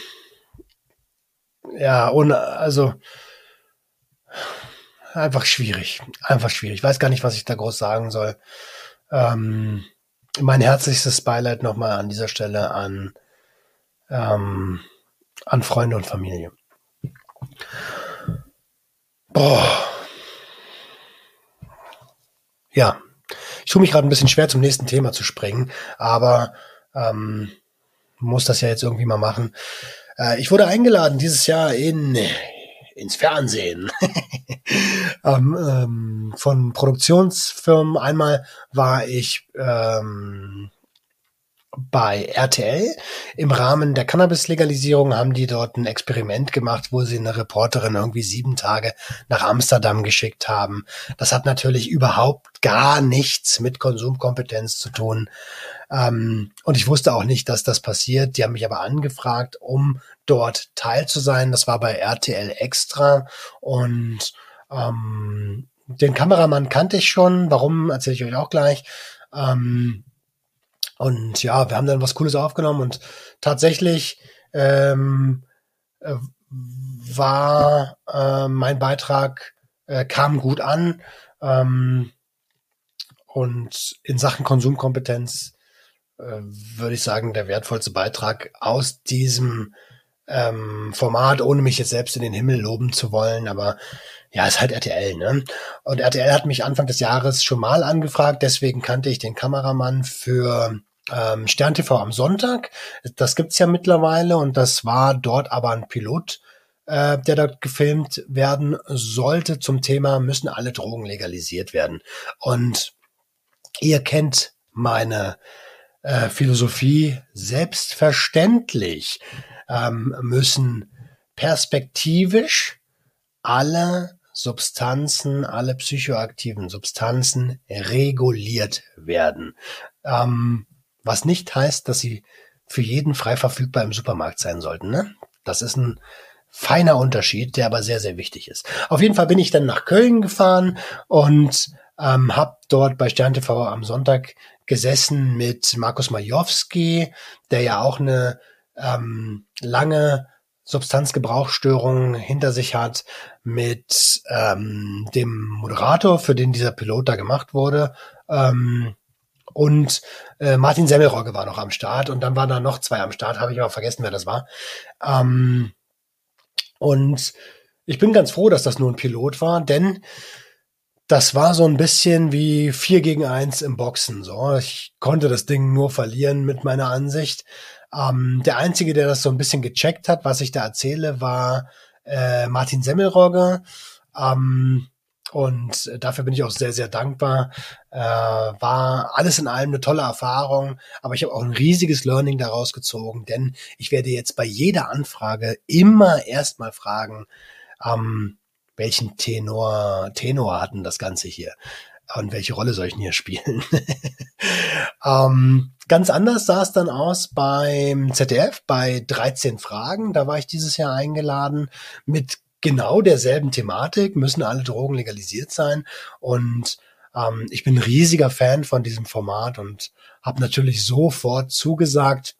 ja, ohne, also einfach schwierig. Einfach schwierig. Ich weiß gar nicht, was ich da groß sagen soll. Ähm, mein herzlichstes Beileid nochmal an dieser Stelle an, ähm, an Freunde und Familie. Boah. Ja, ich tue mich gerade ein bisschen schwer, zum nächsten Thema zu springen, aber ähm, muss das ja jetzt irgendwie mal machen. Äh, ich wurde eingeladen dieses Jahr in ins Fernsehen *laughs* ähm, ähm, von Produktionsfirmen. Einmal war ich ähm, bei RTL. Im Rahmen der Cannabis-Legalisierung haben die dort ein Experiment gemacht, wo sie eine Reporterin irgendwie sieben Tage nach Amsterdam geschickt haben. Das hat natürlich überhaupt gar nichts mit Konsumkompetenz zu tun. Ähm, und ich wusste auch nicht, dass das passiert. Die haben mich aber angefragt, um dort teil zu sein. Das war bei RTL Extra und ähm, den Kameramann kannte ich schon. Warum, erzähle ich euch auch gleich. Ähm, und ja, wir haben dann was Cooles aufgenommen und tatsächlich ähm, äh, war äh, mein Beitrag äh, kam gut an ähm, und in Sachen Konsumkompetenz würde ich sagen der wertvollste Beitrag aus diesem ähm, Format, ohne mich jetzt selbst in den Himmel loben zu wollen, aber ja, ist halt RTL, ne? Und RTL hat mich Anfang des Jahres schon mal angefragt, deswegen kannte ich den Kameramann für ähm, Stern TV am Sonntag. Das gibt's ja mittlerweile und das war dort aber ein Pilot, äh, der dort gefilmt werden sollte zum Thema, müssen alle Drogen legalisiert werden. Und ihr kennt meine äh, Philosophie selbstverständlich ähm, müssen perspektivisch alle Substanzen, alle psychoaktiven Substanzen reguliert werden. Ähm, was nicht heißt, dass sie für jeden frei verfügbar im Supermarkt sein sollten. Ne? Das ist ein feiner Unterschied, der aber sehr, sehr wichtig ist. Auf jeden Fall bin ich dann nach Köln gefahren und ähm, habe dort bei Stern TV am Sonntag gesessen mit Markus Majowski, der ja auch eine ähm, lange Substanzgebrauchsstörung hinter sich hat, mit ähm, dem Moderator, für den dieser Pilot da gemacht wurde, ähm, und äh, Martin Semmelrogge war noch am Start und dann waren da noch zwei am Start, habe ich aber vergessen, wer das war. Ähm, und ich bin ganz froh, dass das nur ein Pilot war, denn das war so ein bisschen wie vier gegen eins im Boxen. So, ich konnte das Ding nur verlieren mit meiner Ansicht. Ähm, der einzige, der das so ein bisschen gecheckt hat, was ich da erzähle, war äh, Martin Semmelrogge. Ähm, und dafür bin ich auch sehr, sehr dankbar. Äh, war alles in allem eine tolle Erfahrung, aber ich habe auch ein riesiges Learning daraus gezogen, denn ich werde jetzt bei jeder Anfrage immer erstmal fragen, ähm, welchen Tenor, Tenor hatten das Ganze hier? Und welche Rolle soll ich denn hier spielen? *laughs* ähm, ganz anders sah es dann aus beim ZDF bei 13 Fragen. Da war ich dieses Jahr eingeladen mit genau derselben Thematik, müssen alle Drogen legalisiert sein. Und ähm, ich bin riesiger Fan von diesem Format und habe natürlich sofort zugesagt,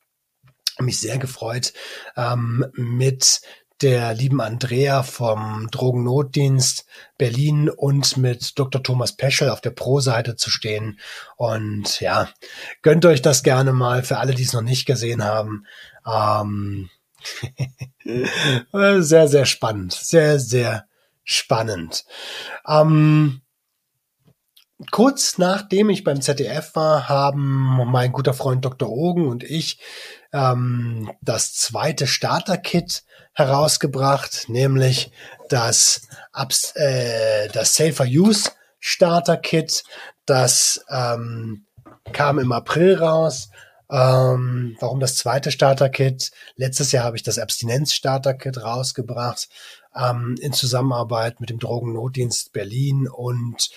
mich sehr gefreut, ähm, mit der lieben Andrea vom Drogennotdienst Berlin und mit Dr. Thomas Peschel auf der Pro-Seite zu stehen. Und ja, gönnt euch das gerne mal für alle, die es noch nicht gesehen haben. Ähm, *laughs* sehr, sehr spannend. Sehr, sehr spannend. Ähm, kurz nachdem ich beim ZDF war, haben mein guter Freund Dr. Ogen und ich ähm, das zweite Starter-Kit herausgebracht, nämlich das, äh, das Safer Use Starter Kit. Das ähm, kam im April raus ähm, warum das zweite Starter-Kit? Letztes Jahr habe ich das Abstinenz-Starter-Kit rausgebracht ähm, in Zusammenarbeit mit dem Drogennotdienst Berlin und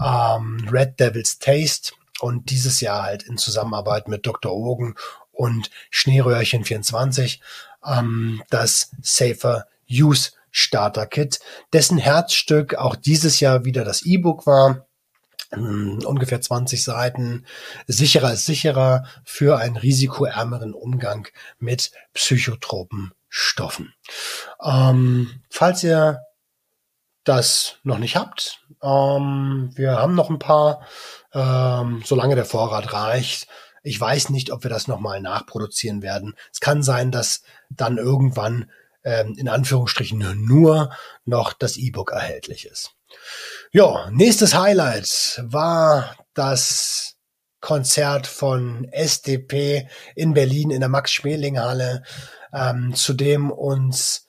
ähm, Red Devil's Taste und dieses Jahr halt in Zusammenarbeit mit Dr. Ogen und Schneeröhrchen 24 ähm, das Safer Use Starter Kit, dessen Herzstück auch dieses Jahr wieder das E-Book war hm, ungefähr 20 Seiten. Sicherer ist sicherer für einen risikoärmeren Umgang mit psychotropen Stoffen. Ähm, falls ihr das noch nicht habt, ähm, wir haben noch ein paar, ähm, solange der Vorrat reicht. Ich weiß nicht, ob wir das nochmal nachproduzieren werden. Es kann sein, dass dann irgendwann ähm, in Anführungsstrichen nur noch das E-Book erhältlich ist. Ja, nächstes Highlight war das Konzert von SDP in Berlin in der Max-Schmeling-Halle, ähm, zu dem uns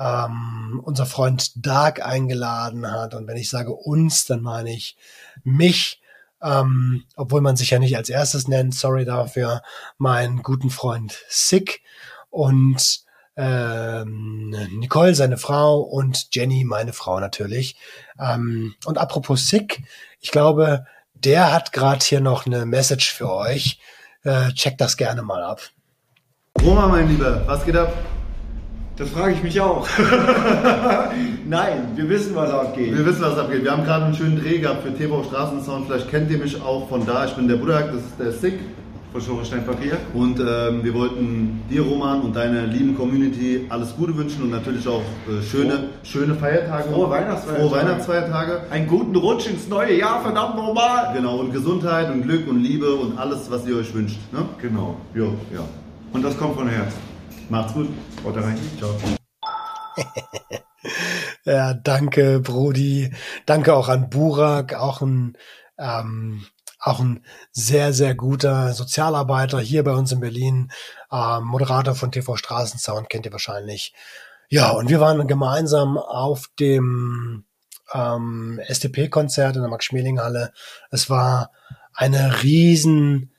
ähm, unser Freund Dark eingeladen hat. Und wenn ich sage uns, dann meine ich mich, ähm, obwohl man sich ja nicht als erstes nennt, sorry dafür, meinen guten Freund Sick und ähm, Nicole, seine Frau und Jenny, meine Frau natürlich. Ähm, und apropos Sick, ich glaube, der hat gerade hier noch eine Message für euch. Äh, checkt das gerne mal ab. Roma, mein Lieber, was geht ab? Das frage ich mich auch. *laughs* Nein, wir wissen, was abgeht. Wir wissen, was abgeht. Wir haben gerade einen schönen Dreh gehabt für TV Straßensound. Vielleicht kennt ihr mich auch von da. Ich bin der Budak, das ist der Sick. Von Schorestein Papier. Und ähm, wir wollten dir, Roman, und deiner lieben Community alles Gute wünschen und natürlich auch äh, schöne, Frohe- schöne Feiertage. Frohe Weihnachtsfeiertage. Frohe Weihnachtsfeiertage. Einen guten Rutsch ins neue Jahr, verdammt normal. Genau, und Gesundheit und Glück und Liebe und alles, was ihr euch wünscht. Ne? Genau. Jo, Ja. Und das kommt von Herzen. Macht's gut. Haut rein. Ciao. *laughs* Ja, danke, Brody. Danke auch an Burak, auch ein, ähm, auch ein sehr, sehr guter Sozialarbeiter hier bei uns in Berlin, ähm, Moderator von TV Straßensound, kennt ihr wahrscheinlich. Ja, und wir waren gemeinsam auf dem ähm, SDP-Konzert in der Max-Schmeling-Halle. Es war eine riesen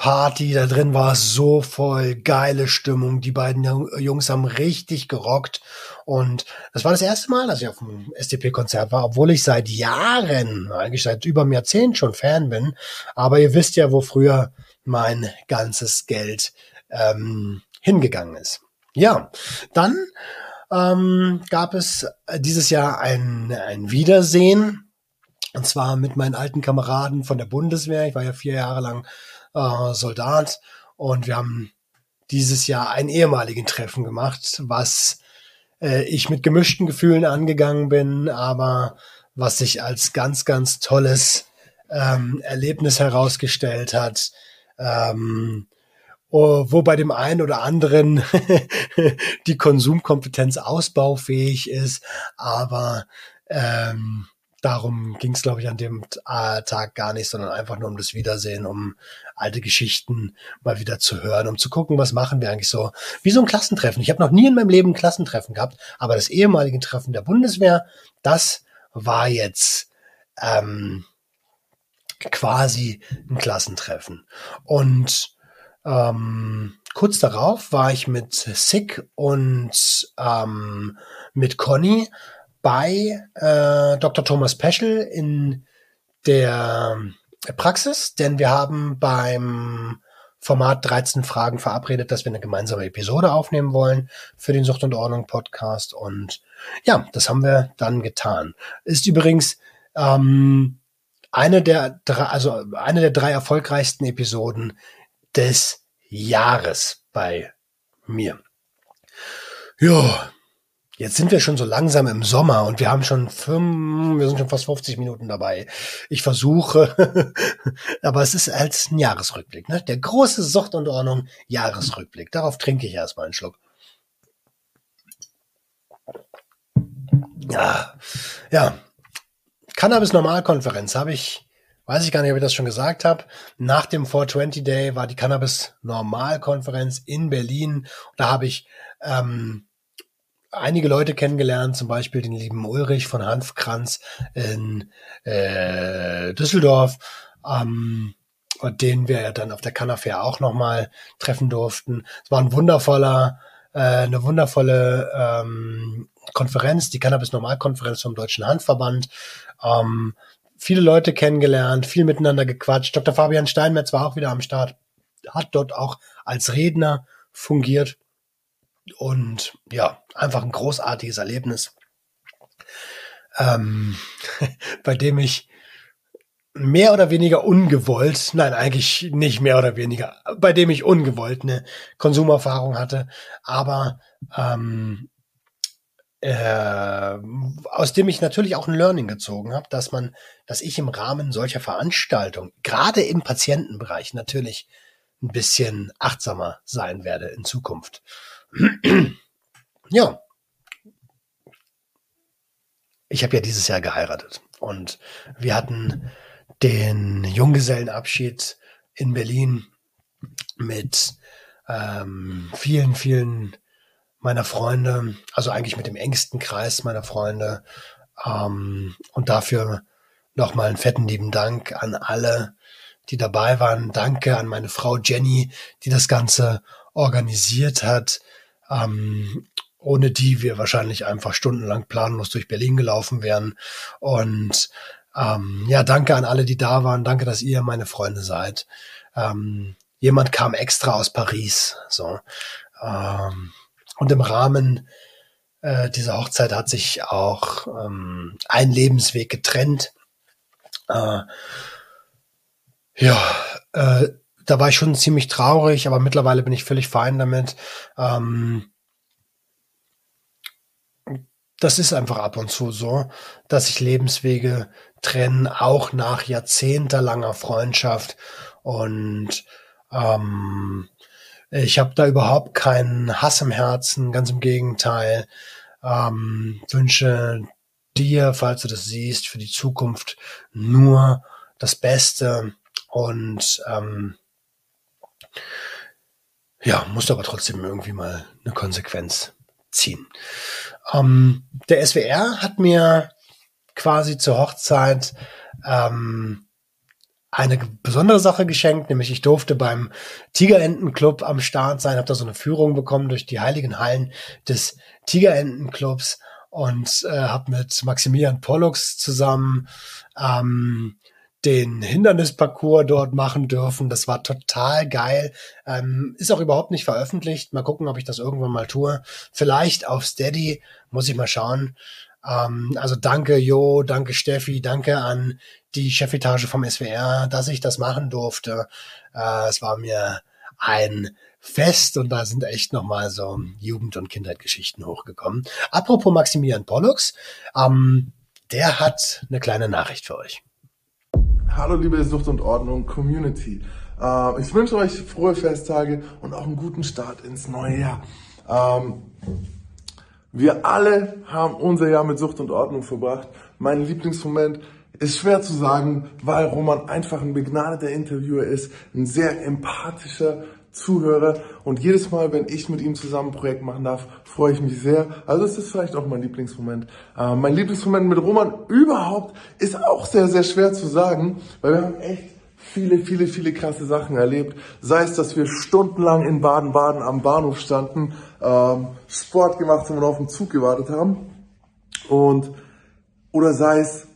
Party, da drin war es so voll, geile Stimmung. Die beiden Jung- Jungs haben richtig gerockt. Und das war das erste Mal, dass ich auf einem SDP-Konzert war, obwohl ich seit Jahren, eigentlich seit über einem Jahrzehnt schon Fan bin. Aber ihr wisst ja, wo früher mein ganzes Geld ähm, hingegangen ist. Ja, dann ähm, gab es dieses Jahr ein, ein Wiedersehen. Und zwar mit meinen alten Kameraden von der Bundeswehr. Ich war ja vier Jahre lang äh, Soldat und wir haben dieses Jahr einen ehemaligen Treffen gemacht, was äh, ich mit gemischten Gefühlen angegangen bin, aber was sich als ganz, ganz tolles ähm, Erlebnis herausgestellt hat. Ähm, oh, wo bei dem einen oder anderen *laughs* die Konsumkompetenz ausbaufähig ist, aber ähm, darum ging es, glaube ich, an dem äh, Tag gar nicht, sondern einfach nur um das Wiedersehen, um alte Geschichten mal wieder zu hören, um zu gucken, was machen wir eigentlich so. Wie so ein Klassentreffen. Ich habe noch nie in meinem Leben ein Klassentreffen gehabt, aber das ehemalige Treffen der Bundeswehr, das war jetzt ähm, quasi ein Klassentreffen. Und ähm, kurz darauf war ich mit Sick und ähm, mit Conny bei äh, Dr. Thomas Peschel in der Praxis, denn wir haben beim Format 13 Fragen verabredet, dass wir eine gemeinsame Episode aufnehmen wollen für den Sucht und Ordnung Podcast. Und ja, das haben wir dann getan. Ist übrigens ähm, eine der drei, also eine der drei erfolgreichsten Episoden des Jahres bei mir. Ja, jetzt sind wir schon so langsam im Sommer und wir haben schon fünf, wir sind schon fast 50 Minuten dabei. Ich versuche, *laughs* aber es ist als ein Jahresrückblick, ne? Der große Sucht und Ordnung Jahresrückblick. Darauf trinke ich erstmal einen Schluck. Ja, ja. Cannabis-Normalkonferenz habe ich, weiß ich gar nicht, ob ich das schon gesagt habe. Nach dem 420 Day war die Cannabis-Normalkonferenz in Berlin. Da habe ich ähm, einige Leute kennengelernt, zum Beispiel den lieben Ulrich von Hanfkranz in äh, Düsseldorf, ähm, den wir dann auf der Cannafair auch nochmal treffen durften. Es war ein wundervoller, äh, eine wundervolle ähm, Konferenz, die Cannabis-Normalkonferenz vom Deutschen Handverband. Ähm, viele Leute kennengelernt, viel miteinander gequatscht. Dr. Fabian Steinmetz war auch wieder am Start, hat dort auch als Redner fungiert. Und ja, einfach ein großartiges Erlebnis, ähm, *laughs* bei dem ich mehr oder weniger ungewollt, nein, eigentlich nicht mehr oder weniger, bei dem ich ungewollt eine Konsumerfahrung hatte, aber ähm, äh, aus dem ich natürlich auch ein Learning gezogen habe, dass man, dass ich im Rahmen solcher Veranstaltungen, gerade im Patientenbereich natürlich ein bisschen achtsamer sein werde in Zukunft. *clears throat* ja. Ich habe ja dieses Jahr geheiratet und wir hatten den Junggesellenabschied in Berlin mit ähm, vielen, vielen meiner Freunde, also eigentlich mit dem engsten Kreis meiner Freunde. Ähm, und dafür nochmal einen fetten lieben Dank an alle, die dabei waren. Danke an meine Frau Jenny, die das Ganze organisiert hat, ähm, ohne die wir wahrscheinlich einfach stundenlang planlos durch Berlin gelaufen wären. Und ähm, ja, danke an alle, die da waren. Danke, dass ihr meine Freunde seid. Ähm, jemand kam extra aus Paris. So. Ähm, und im Rahmen äh, dieser Hochzeit hat sich auch ähm, ein Lebensweg getrennt. Äh, ja, äh, da war ich schon ziemlich traurig, aber mittlerweile bin ich völlig fein damit. Ähm, das ist einfach ab und zu so, dass sich Lebenswege trennen, auch nach jahrzehntelanger Freundschaft. Und ähm, ich habe da überhaupt keinen Hass im Herzen, ganz im Gegenteil. Ähm, wünsche dir, falls du das siehst, für die Zukunft nur das Beste und ähm, ja, musst aber trotzdem irgendwie mal eine Konsequenz ziehen. Ähm, der SWR hat mir quasi zur Hochzeit ähm, eine besondere Sache geschenkt, nämlich ich durfte beim Tigerentenclub am Start sein, habe da so eine Führung bekommen durch die heiligen Hallen des Tigerentenclubs und äh, habe mit Maximilian Pollux zusammen ähm, den Hindernisparcours dort machen dürfen. Das war total geil. Ähm, ist auch überhaupt nicht veröffentlicht. Mal gucken, ob ich das irgendwann mal tue. Vielleicht auf Steady, muss ich mal schauen. Ähm, also danke Jo, danke Steffi, danke an die Chefetage vom SWR, dass ich das machen durfte. Äh, es war mir ein Fest und da sind echt nochmal so Jugend- und Kindheitgeschichten hochgekommen. Apropos Maximilian Pollux, ähm, der hat eine kleine Nachricht für euch. Hallo liebe Sucht und Ordnung Community. Äh, ich wünsche euch frohe Festtage und auch einen guten Start ins neue Jahr. Ähm, wir alle haben unser Jahr mit Sucht und Ordnung verbracht. Mein Lieblingsmoment ist schwer zu sagen, weil Roman einfach ein begnadeter Interviewer ist, ein sehr empathischer Zuhörer und jedes Mal, wenn ich mit ihm zusammen ein Projekt machen darf, freue ich mich sehr. Also es ist vielleicht auch mein Lieblingsmoment. Äh, mein Lieblingsmoment mit Roman überhaupt ist auch sehr, sehr schwer zu sagen, weil wir haben echt viele, viele, viele krasse Sachen erlebt. Sei es, dass wir stundenlang in Baden-Baden am Bahnhof standen, ähm, Sport gemacht haben und auf den Zug gewartet haben. Und, oder sei es,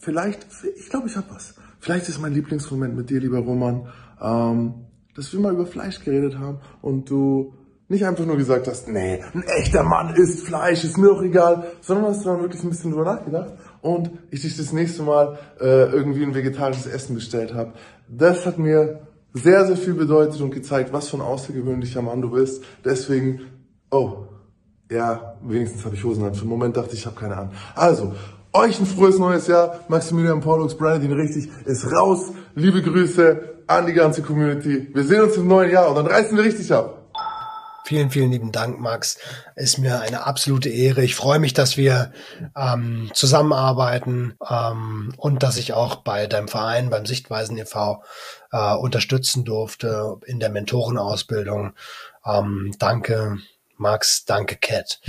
vielleicht, ich glaube, ich habe was. Vielleicht ist mein Lieblingsmoment mit dir, lieber Roman, ähm, dass wir mal über Fleisch geredet haben und du nicht einfach nur gesagt hast, nee, ein echter Mann isst Fleisch, ist mir auch egal, sondern hast dann wirklich ein bisschen drüber nachgedacht und ich dich das nächste Mal äh, irgendwie ein vegetarisches Essen bestellt habe. Das hat mir sehr, sehr viel bedeutet und gezeigt, was für ein außergewöhnlicher Mann du bist. Deswegen, oh, ja, wenigstens habe ich Hosen an. Für einen Moment dachte ich, ich habe keine Ahnung. Also, euch ein frohes neues Jahr. Maximilian Pollux, Brandon richtig, ist raus. Liebe Grüße an die ganze Community. Wir sehen uns im neuen Jahr und dann reißen wir richtig ab. Vielen, vielen lieben Dank, Max. Ist mir eine absolute Ehre. Ich freue mich, dass wir ähm, zusammenarbeiten ähm, und dass ich auch bei deinem Verein, beim Sichtweisen e.V. Äh, unterstützen durfte in der Mentorenausbildung. Ähm, danke, Max. Danke, Cat.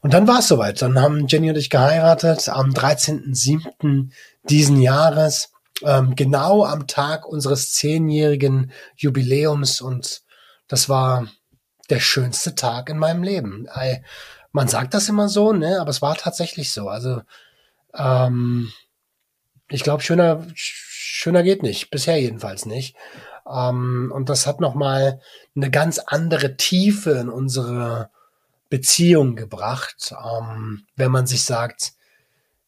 Und dann war es soweit. Dann haben Jenny und ich geheiratet am 13.07. diesen Jahres, ähm, genau am Tag unseres zehnjährigen Jubiläums und das war der schönste Tag in meinem Leben. Man sagt das immer so, ne? Aber es war tatsächlich so. Also ähm, ich glaube, schöner, schöner geht nicht. Bisher jedenfalls nicht. Ähm, und das hat nochmal eine ganz andere Tiefe in unsere Beziehung gebracht, ähm, wenn man sich sagt,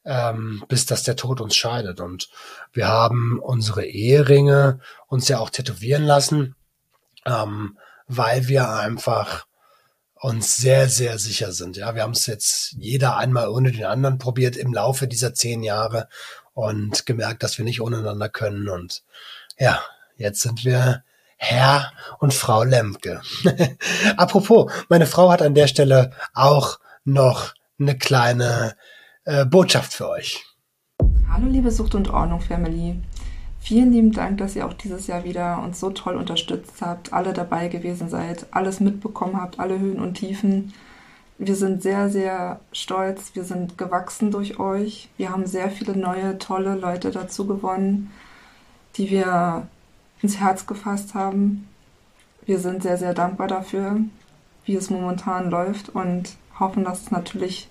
ähm, bis dass der Tod uns scheidet. Und wir haben unsere Eheringe uns ja auch tätowieren lassen, ähm, weil wir einfach uns sehr, sehr sicher sind. Ja, wir haben es jetzt jeder einmal ohne den anderen probiert im Laufe dieser zehn Jahre und gemerkt, dass wir nicht ohneinander können. Und ja, jetzt sind wir Herr und Frau Lemke. *laughs* Apropos, meine Frau hat an der Stelle auch noch eine kleine äh, Botschaft für euch. Hallo liebe Sucht und Ordnung Family. Vielen lieben Dank, dass ihr auch dieses Jahr wieder uns so toll unterstützt habt, alle dabei gewesen seid, alles mitbekommen habt, alle Höhen und Tiefen. Wir sind sehr, sehr stolz. Wir sind gewachsen durch euch. Wir haben sehr viele neue, tolle Leute dazu gewonnen, die wir ins Herz gefasst haben. Wir sind sehr, sehr dankbar dafür, wie es momentan läuft und hoffen, dass es natürlich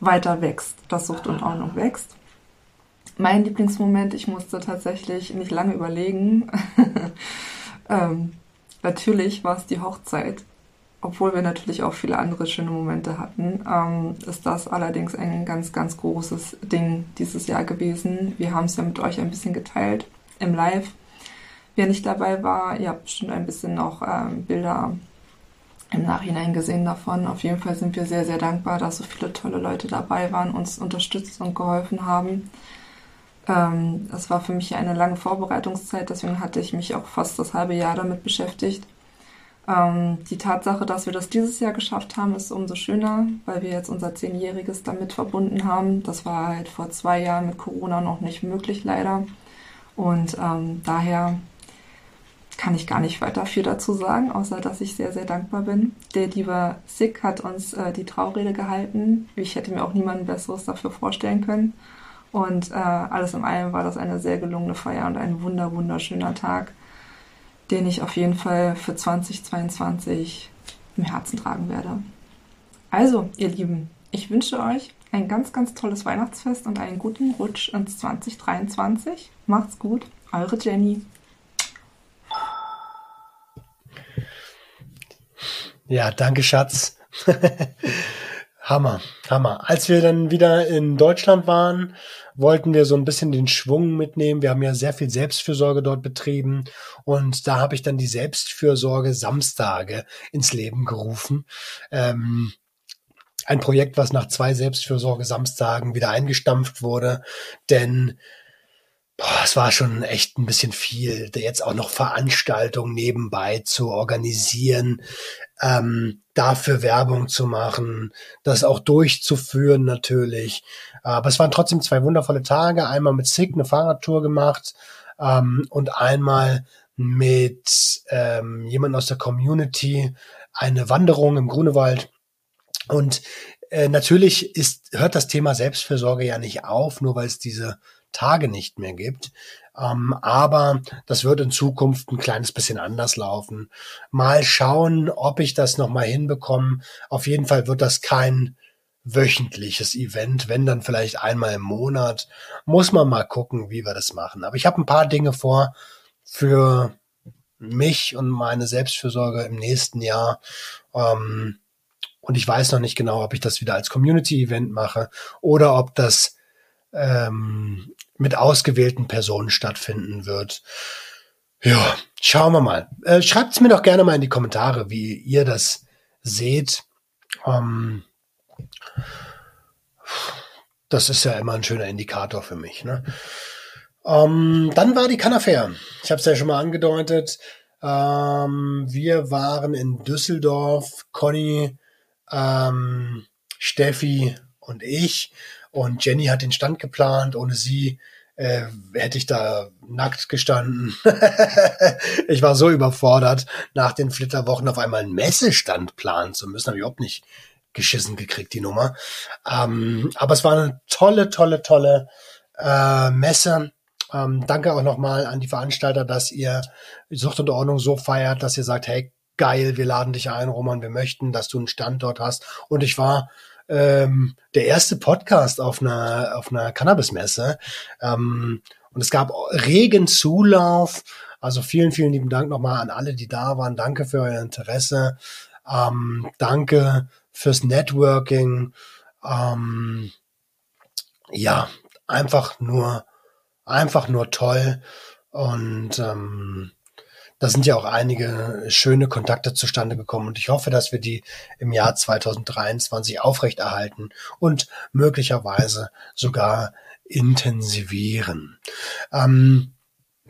weiter wächst, dass Sucht und Ordnung wächst. Mein Lieblingsmoment, ich musste tatsächlich nicht lange überlegen. *laughs* ähm, natürlich war es die Hochzeit, obwohl wir natürlich auch viele andere schöne Momente hatten. Ähm, ist das allerdings ein ganz, ganz großes Ding dieses Jahr gewesen. Wir haben es ja mit euch ein bisschen geteilt im Live. Wer nicht dabei war, ihr habt bestimmt ein bisschen noch ähm, Bilder im Nachhinein gesehen davon. Auf jeden Fall sind wir sehr, sehr dankbar, dass so viele tolle Leute dabei waren, uns unterstützt und geholfen haben. Ähm, das war für mich eine lange Vorbereitungszeit, deswegen hatte ich mich auch fast das halbe Jahr damit beschäftigt. Ähm, die Tatsache, dass wir das dieses Jahr geschafft haben, ist umso schöner, weil wir jetzt unser Zehnjähriges damit verbunden haben. Das war halt vor zwei Jahren mit Corona noch nicht möglich, leider. Und ähm, daher kann ich gar nicht weiter viel dazu sagen, außer dass ich sehr, sehr dankbar bin. Der liebe Sick hat uns äh, die Traurede gehalten. Ich hätte mir auch niemanden Besseres dafür vorstellen können. Und äh, alles in allem war das eine sehr gelungene Feier und ein wunder, wunderschöner Tag, den ich auf jeden Fall für 2022 im Herzen tragen werde. Also, ihr Lieben, ich wünsche euch ein ganz, ganz tolles Weihnachtsfest und einen guten Rutsch ins 2023. Macht's gut, eure Jenny. Ja, danke, Schatz. *laughs* Hammer, Hammer. Als wir dann wieder in Deutschland waren, wollten wir so ein bisschen den Schwung mitnehmen. Wir haben ja sehr viel Selbstfürsorge dort betrieben und da habe ich dann die Selbstfürsorge Samstage ins Leben gerufen. Ähm, ein Projekt, was nach zwei Selbstfürsorge Samstagen wieder eingestampft wurde, denn boah, es war schon echt ein bisschen viel, jetzt auch noch Veranstaltungen nebenbei zu organisieren, ähm, dafür Werbung zu machen, das auch durchzuführen natürlich. Aber es waren trotzdem zwei wundervolle Tage. Einmal mit Sig eine Fahrradtour gemacht ähm, und einmal mit ähm, jemand aus der Community eine Wanderung im Grunewald. Und äh, natürlich ist, hört das Thema Selbstfürsorge ja nicht auf, nur weil es diese Tage nicht mehr gibt. Ähm, aber das wird in Zukunft ein kleines bisschen anders laufen. Mal schauen, ob ich das nochmal hinbekomme. Auf jeden Fall wird das kein wöchentliches Event, wenn dann vielleicht einmal im Monat. Muss man mal gucken, wie wir das machen. Aber ich habe ein paar Dinge vor für mich und meine Selbstfürsorge im nächsten Jahr. Ähm, und ich weiß noch nicht genau, ob ich das wieder als Community-Event mache oder ob das ähm, mit ausgewählten Personen stattfinden wird. Ja, schauen wir mal. Äh, Schreibt es mir doch gerne mal in die Kommentare, wie ihr das seht. Ähm, das ist ja immer ein schöner Indikator für mich. Ne? Ähm, dann war die Canafair. Ich habe es ja schon mal angedeutet. Ähm, wir waren in Düsseldorf, Conny, ähm, Steffi und ich. Und Jenny hat den Stand geplant. Ohne sie äh, hätte ich da nackt gestanden. *laughs* ich war so überfordert, nach den Flitterwochen auf einmal einen Messestand planen zu müssen. Habe ich überhaupt nicht geschissen gekriegt, die Nummer. Ähm, aber es war eine tolle, tolle, tolle äh, Messe. Ähm, danke auch nochmal an die Veranstalter, dass ihr Sucht und Ordnung so feiert, dass ihr sagt, hey, geil, wir laden dich ein, Roman, wir möchten, dass du einen Stand dort hast. Und ich war ähm, der erste Podcast auf einer, auf einer Cannabis-Messe. Ähm, und es gab regen Zulauf. Also vielen, vielen lieben Dank nochmal an alle, die da waren. Danke für euer Interesse. Ähm, danke fürs Networking. Ähm, ja, einfach nur, einfach nur toll. Und ähm, da sind ja auch einige schöne Kontakte zustande gekommen und ich hoffe, dass wir die im Jahr 2023 aufrechterhalten und möglicherweise sogar intensivieren. Ähm,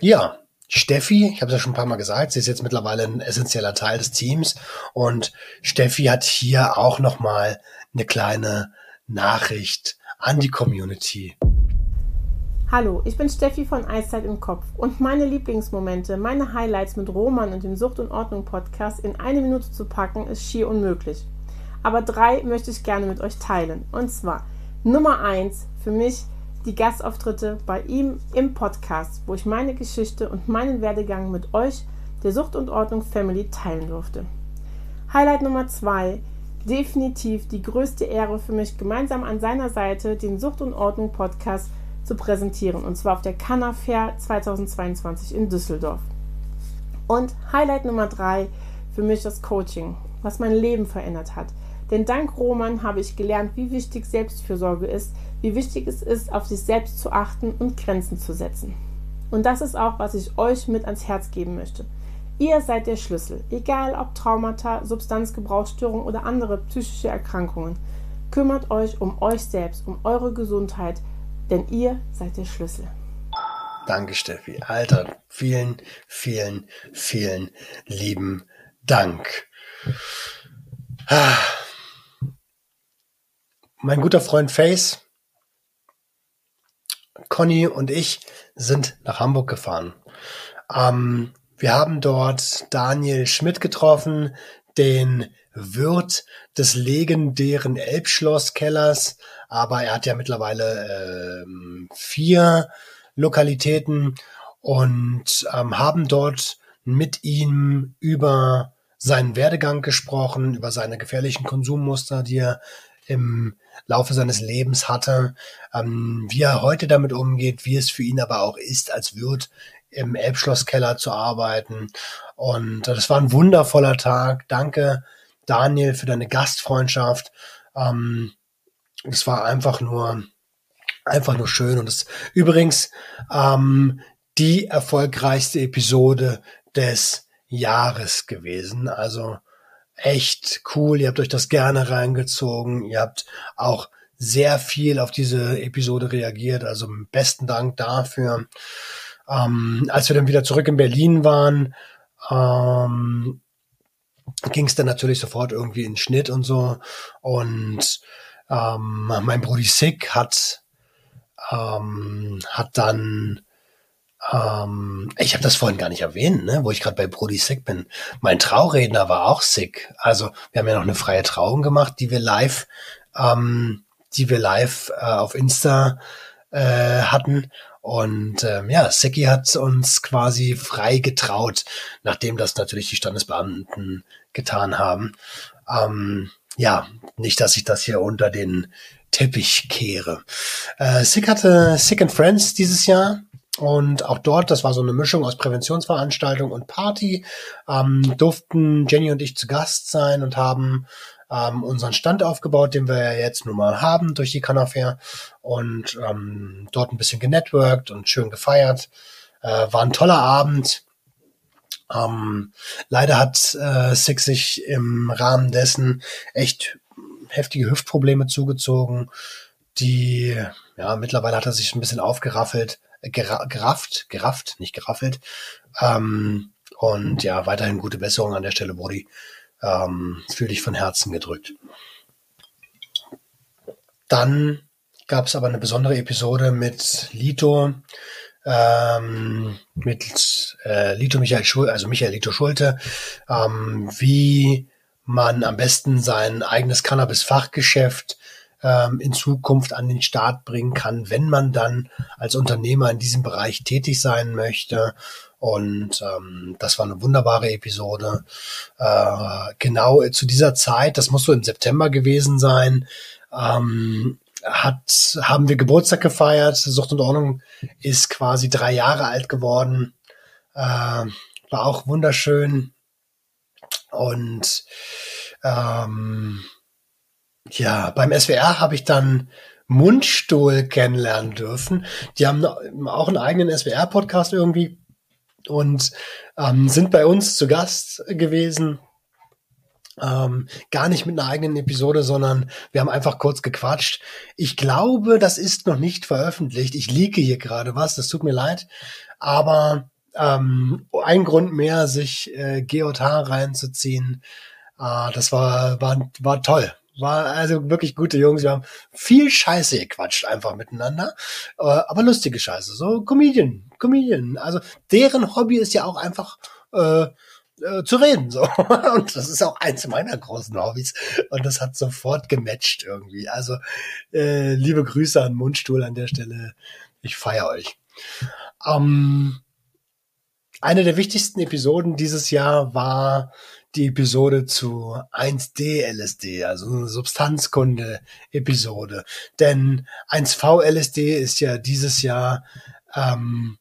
ja, Steffi, ich habe es ja schon ein paar Mal gesagt, sie ist jetzt mittlerweile ein essentieller Teil des Teams und Steffi hat hier auch noch mal eine kleine Nachricht an die Community. Hallo, ich bin Steffi von Eiszeit im Kopf und meine Lieblingsmomente, meine Highlights mit Roman und dem Sucht und Ordnung Podcast in eine Minute zu packen, ist schier unmöglich. Aber drei möchte ich gerne mit euch teilen. Und zwar Nummer eins für mich die Gastauftritte bei ihm im Podcast, wo ich meine Geschichte und meinen Werdegang mit euch, der Sucht und Ordnung Family, teilen durfte. Highlight Nummer zwei definitiv die größte Ehre für mich, gemeinsam an seiner Seite den Sucht und Ordnung Podcast zu präsentieren, und zwar auf der Canna Fair 2022 in Düsseldorf. Und Highlight Nummer drei für mich das Coaching, was mein Leben verändert hat. Denn dank Roman habe ich gelernt, wie wichtig Selbstfürsorge ist, wie wichtig es ist, auf sich selbst zu achten und Grenzen zu setzen. Und das ist auch, was ich euch mit ans Herz geben möchte. Ihr seid der Schlüssel, egal ob Traumata, Substanzgebrauchsstörungen oder andere psychische Erkrankungen. Kümmert euch um euch selbst, um eure Gesundheit, denn ihr seid der Schlüssel. Danke, Steffi. Alter, vielen, vielen, vielen lieben Dank. Mein guter Freund Face, Conny und ich sind nach Hamburg gefahren. Ähm, wir haben dort Daniel Schmidt getroffen, den Wirt des legendären Elbschlosskellers, aber er hat ja mittlerweile ähm, vier Lokalitäten und ähm, haben dort mit ihm über seinen Werdegang gesprochen, über seine gefährlichen Konsummuster, die er im Laufe seines Lebens hatte, ähm, wie er heute damit umgeht, wie es für ihn aber auch ist, als Wirt im Elbschlosskeller zu arbeiten. Und das war ein wundervoller Tag. Danke, Daniel, für deine Gastfreundschaft. Ähm, es war einfach nur, einfach nur schön. Und es übrigens ähm, die erfolgreichste Episode des Jahres gewesen. Also echt cool. Ihr habt euch das gerne reingezogen. Ihr habt auch sehr viel auf diese Episode reagiert. Also besten Dank dafür. Ähm, als wir dann wieder zurück in Berlin waren, ähm, ging es dann natürlich sofort irgendwie in Schnitt und so. Und ähm, mein Brudi Sick hat ähm, hat dann ähm, ich habe das vorhin gar nicht erwähnt, ne, wo ich gerade bei Brody Sick bin. Mein Trauredner war auch sick. Also wir haben ja noch eine freie Trauung gemacht, die wir live, ähm, die wir live äh, auf Insta äh, hatten. Und ähm, ja, Seki hat uns quasi frei getraut, nachdem das natürlich die Standesbeamten getan haben. Ähm, ja, nicht, dass ich das hier unter den Teppich kehre. Äh, Sick hatte Sick and Friends dieses Jahr. Und auch dort, das war so eine Mischung aus Präventionsveranstaltung und Party, ähm, durften Jenny und ich zu Gast sein und haben ähm, unseren Stand aufgebaut, den wir ja jetzt nun mal haben durch die Canafair und ähm, dort ein bisschen genetworked und schön gefeiert. Äh, war ein toller Abend. Ähm, leider hat äh, Six sich im Rahmen dessen echt heftige Hüftprobleme zugezogen, die ja mittlerweile hat er sich ein bisschen aufgeraffelt gera gerafft, gerafft, nicht geraffelt. Ähm, und ja, weiterhin gute Besserung an der Stelle, Brody. Ähm, fühle dich von Herzen gedrückt. Dann gab es aber eine besondere Episode mit Lito, ähm, mit äh, Lito Michael Schulte, also Michael Lito Schulte, ähm, wie man am besten sein eigenes Cannabis-Fachgeschäft ähm, in Zukunft an den Start bringen kann, wenn man dann als Unternehmer in diesem Bereich tätig sein möchte. Und ähm, das war eine wunderbare Episode. Äh, genau zu dieser Zeit, das muss so im September gewesen sein, ähm, hat, haben wir Geburtstag gefeiert. Sucht und Ordnung ist quasi drei Jahre alt geworden. Äh, war auch wunderschön. Und ähm, ja, beim SWR habe ich dann Mundstuhl kennenlernen dürfen. Die haben auch einen eigenen SWR-Podcast irgendwie und ähm, sind bei uns zu Gast gewesen. Ähm, gar nicht mit einer eigenen Episode, sondern wir haben einfach kurz gequatscht. Ich glaube, das ist noch nicht veröffentlicht. Ich liege hier gerade was, das tut mir leid. Aber ähm, ein Grund mehr, sich äh, GOT reinzuziehen, äh, das war, war, war toll. War also wirklich gute Jungs. Wir haben viel Scheiße gequatscht einfach miteinander. Äh, aber lustige Scheiße. So Comedian, Comedian. Also deren Hobby ist ja auch einfach äh, äh, zu reden. So. *laughs* Und das ist auch eins meiner großen Hobbys. Und das hat sofort gematcht irgendwie. Also äh, liebe Grüße an Mundstuhl an der Stelle. Ich feiere euch. Ähm, eine der wichtigsten Episoden dieses Jahr war die Episode zu 1D-LSD, also eine Substanzkunde-Episode. Denn 1V-LSD ist ja dieses Jahr ähm,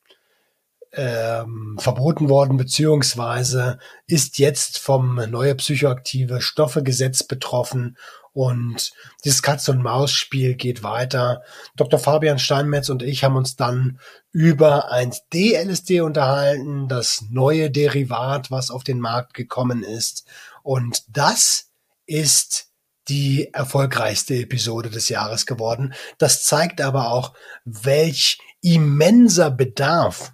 ähm, verboten worden, beziehungsweise ist jetzt vom neue psychoaktive Stoffegesetz betroffen und dieses Katz-und-Maus-Spiel geht weiter. Dr. Fabian Steinmetz und ich haben uns dann über 1D-LSD unterhalten, das neue Derivat, was auf den Markt gekommen ist. Und das ist die erfolgreichste Episode des Jahres geworden. Das zeigt aber auch, welch immenser Bedarf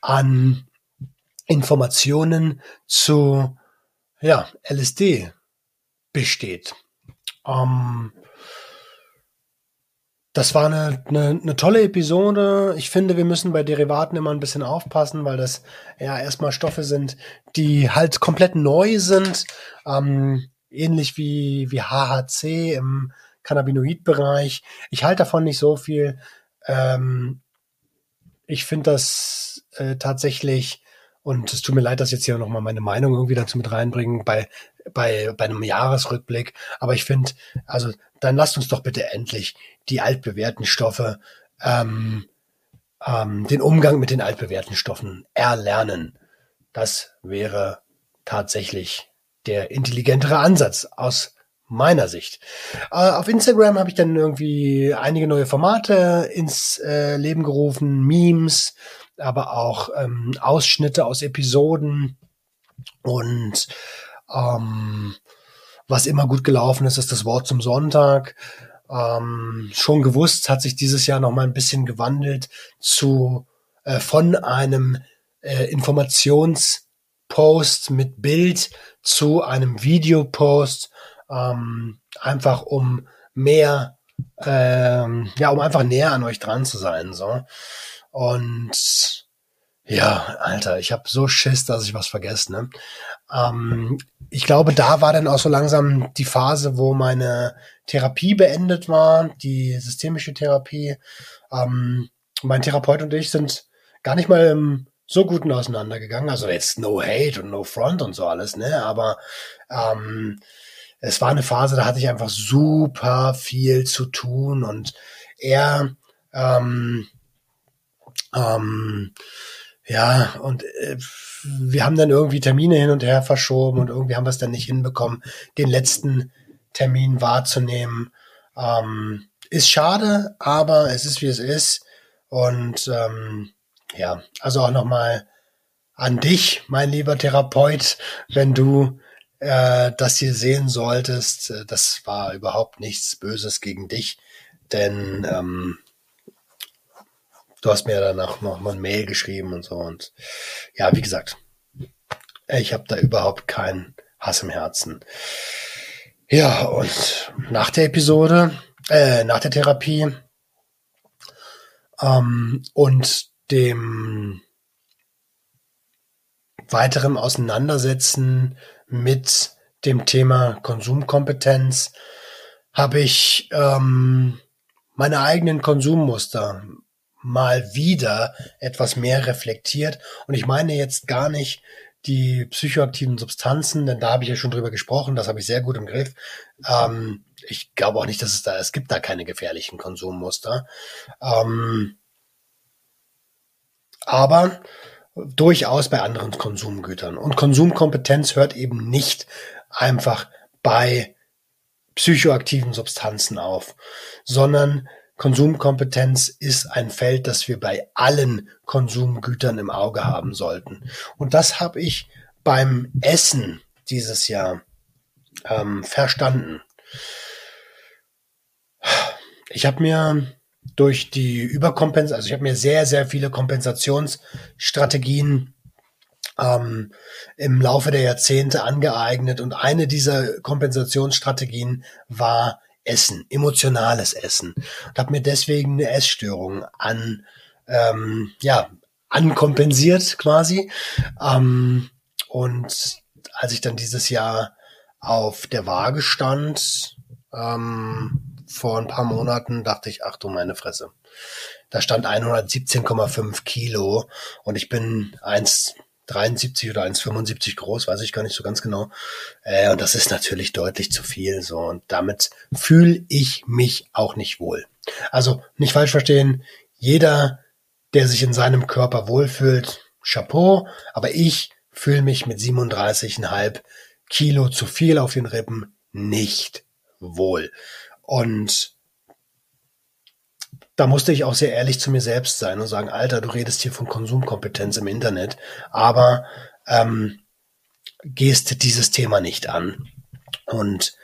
an Informationen zu ja, LSD besteht. Ähm, das war eine, eine, eine tolle Episode. Ich finde, wir müssen bei Derivaten immer ein bisschen aufpassen, weil das ja erstmal Stoffe sind, die halt komplett neu sind. Ähm, ähnlich wie, wie HHC im Cannabinoid-Bereich. Ich halte davon nicht so viel. Ähm, ich finde das äh, tatsächlich, und es tut mir leid, dass jetzt hier nochmal meine Meinung irgendwie dazu mit reinbringen, bei, bei, bei einem Jahresrückblick. Aber ich finde, also dann lasst uns doch bitte endlich die altbewährten Stoffe, ähm, ähm, den Umgang mit den altbewährten Stoffen erlernen. Das wäre tatsächlich der intelligentere Ansatz aus meiner Sicht. Äh, auf Instagram habe ich dann irgendwie einige neue Formate ins äh, Leben gerufen, Memes, aber auch ähm, Ausschnitte aus Episoden und ähm, was immer gut gelaufen ist, ist das Wort zum Sonntag. Ähm, schon gewusst, hat sich dieses Jahr noch mal ein bisschen gewandelt zu äh, von einem äh, Informationspost mit Bild zu einem Videopost ähm, einfach um mehr, ähm, ja, um einfach näher an euch dran zu sein, so. Und ja, Alter, ich habe so Schiss, dass ich was vergesse. Ne? Ähm, ich glaube, da war dann auch so langsam die Phase, wo meine Therapie beendet war, die systemische Therapie. Ähm, mein Therapeut und ich sind gar nicht mal im so guten auseinandergegangen. Also jetzt no hate und no front und so alles, ne? Aber ähm, es war eine Phase, da hatte ich einfach super viel zu tun und er, ähm, ähm, ja, und äh, wir haben dann irgendwie Termine hin und her verschoben und irgendwie haben wir es dann nicht hinbekommen, den letzten Termin wahrzunehmen. Ähm, ist schade, aber es ist wie es ist. Und ähm, ja, also auch nochmal an dich, mein lieber Therapeut, wenn du äh, das hier sehen solltest. Äh, das war überhaupt nichts Böses gegen dich, denn ähm, du hast mir danach noch mal ein Mail geschrieben und so. Und ja, wie gesagt, ich habe da überhaupt keinen Hass im Herzen. Ja, und nach der Episode, äh, nach der Therapie ähm, und dem weiteren Auseinandersetzen mit dem Thema Konsumkompetenz habe ich ähm, meine eigenen Konsummuster mal wieder etwas mehr reflektiert. Und ich meine jetzt gar nicht die psychoaktiven Substanzen, denn da habe ich ja schon drüber gesprochen, das habe ich sehr gut im Griff. Ähm, ich glaube auch nicht, dass es da, es gibt da keine gefährlichen Konsummuster. Ähm, aber durchaus bei anderen Konsumgütern. Und Konsumkompetenz hört eben nicht einfach bei psychoaktiven Substanzen auf, sondern Konsumkompetenz ist ein Feld, das wir bei allen Konsumgütern im Auge haben sollten. Und das habe ich beim Essen dieses Jahr ähm, verstanden. Ich habe mir durch die Überkompensation, also ich habe mir sehr, sehr viele Kompensationsstrategien ähm, im Laufe der Jahrzehnte angeeignet und eine dieser Kompensationsstrategien war Essen, emotionales Essen. Und habe mir deswegen eine Essstörung an ähm, ja ankompensiert quasi. Ähm, und als ich dann dieses Jahr auf der Waage stand ähm, vor ein paar Monaten, dachte ich, ach du meine Fresse. Da stand 117,5 Kilo und ich bin 1,73 oder 1,75 groß, weiß ich gar nicht so ganz genau. Äh, und das ist natürlich deutlich zu viel so. Und damit fühle ich mich auch nicht wohl. Also nicht falsch verstehen, jeder, der sich in seinem Körper wohlfühlt, Chapeau, aber ich fühle mich mit 37,5 Kilo zu viel auf den Rippen nicht wohl. Und da musste ich auch sehr ehrlich zu mir selbst sein und sagen, Alter, du redest hier von Konsumkompetenz im Internet, aber ähm, gehst dieses Thema nicht an. Und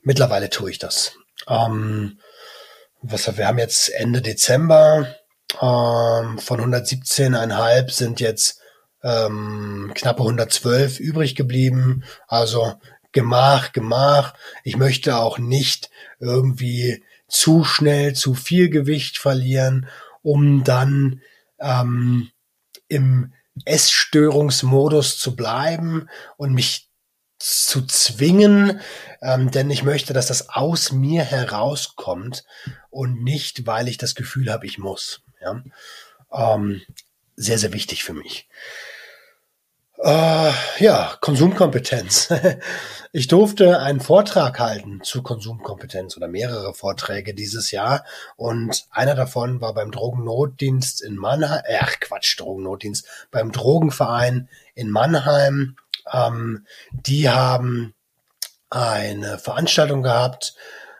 mittlerweile tue ich das. Ähm, was, wir haben jetzt Ende Dezember, ähm, von 117,5 sind jetzt ähm, knappe 112 übrig geblieben. Also Gemach, Gemach. Ich möchte auch nicht irgendwie zu schnell zu viel Gewicht verlieren, um dann ähm, im Essstörungsmodus zu bleiben und mich zu zwingen, ähm, denn ich möchte, dass das aus mir herauskommt und nicht, weil ich das Gefühl habe, ich muss. Ja? Ähm, sehr, sehr wichtig für mich. Äh, ja, Konsumkompetenz. *laughs* Ich durfte einen Vortrag halten zu Konsumkompetenz oder mehrere Vorträge dieses Jahr und einer davon war beim Drogennotdienst in Mannheim, äh, ach Quatsch, Drogennotdienst, beim Drogenverein in Mannheim. Ähm, die haben eine Veranstaltung gehabt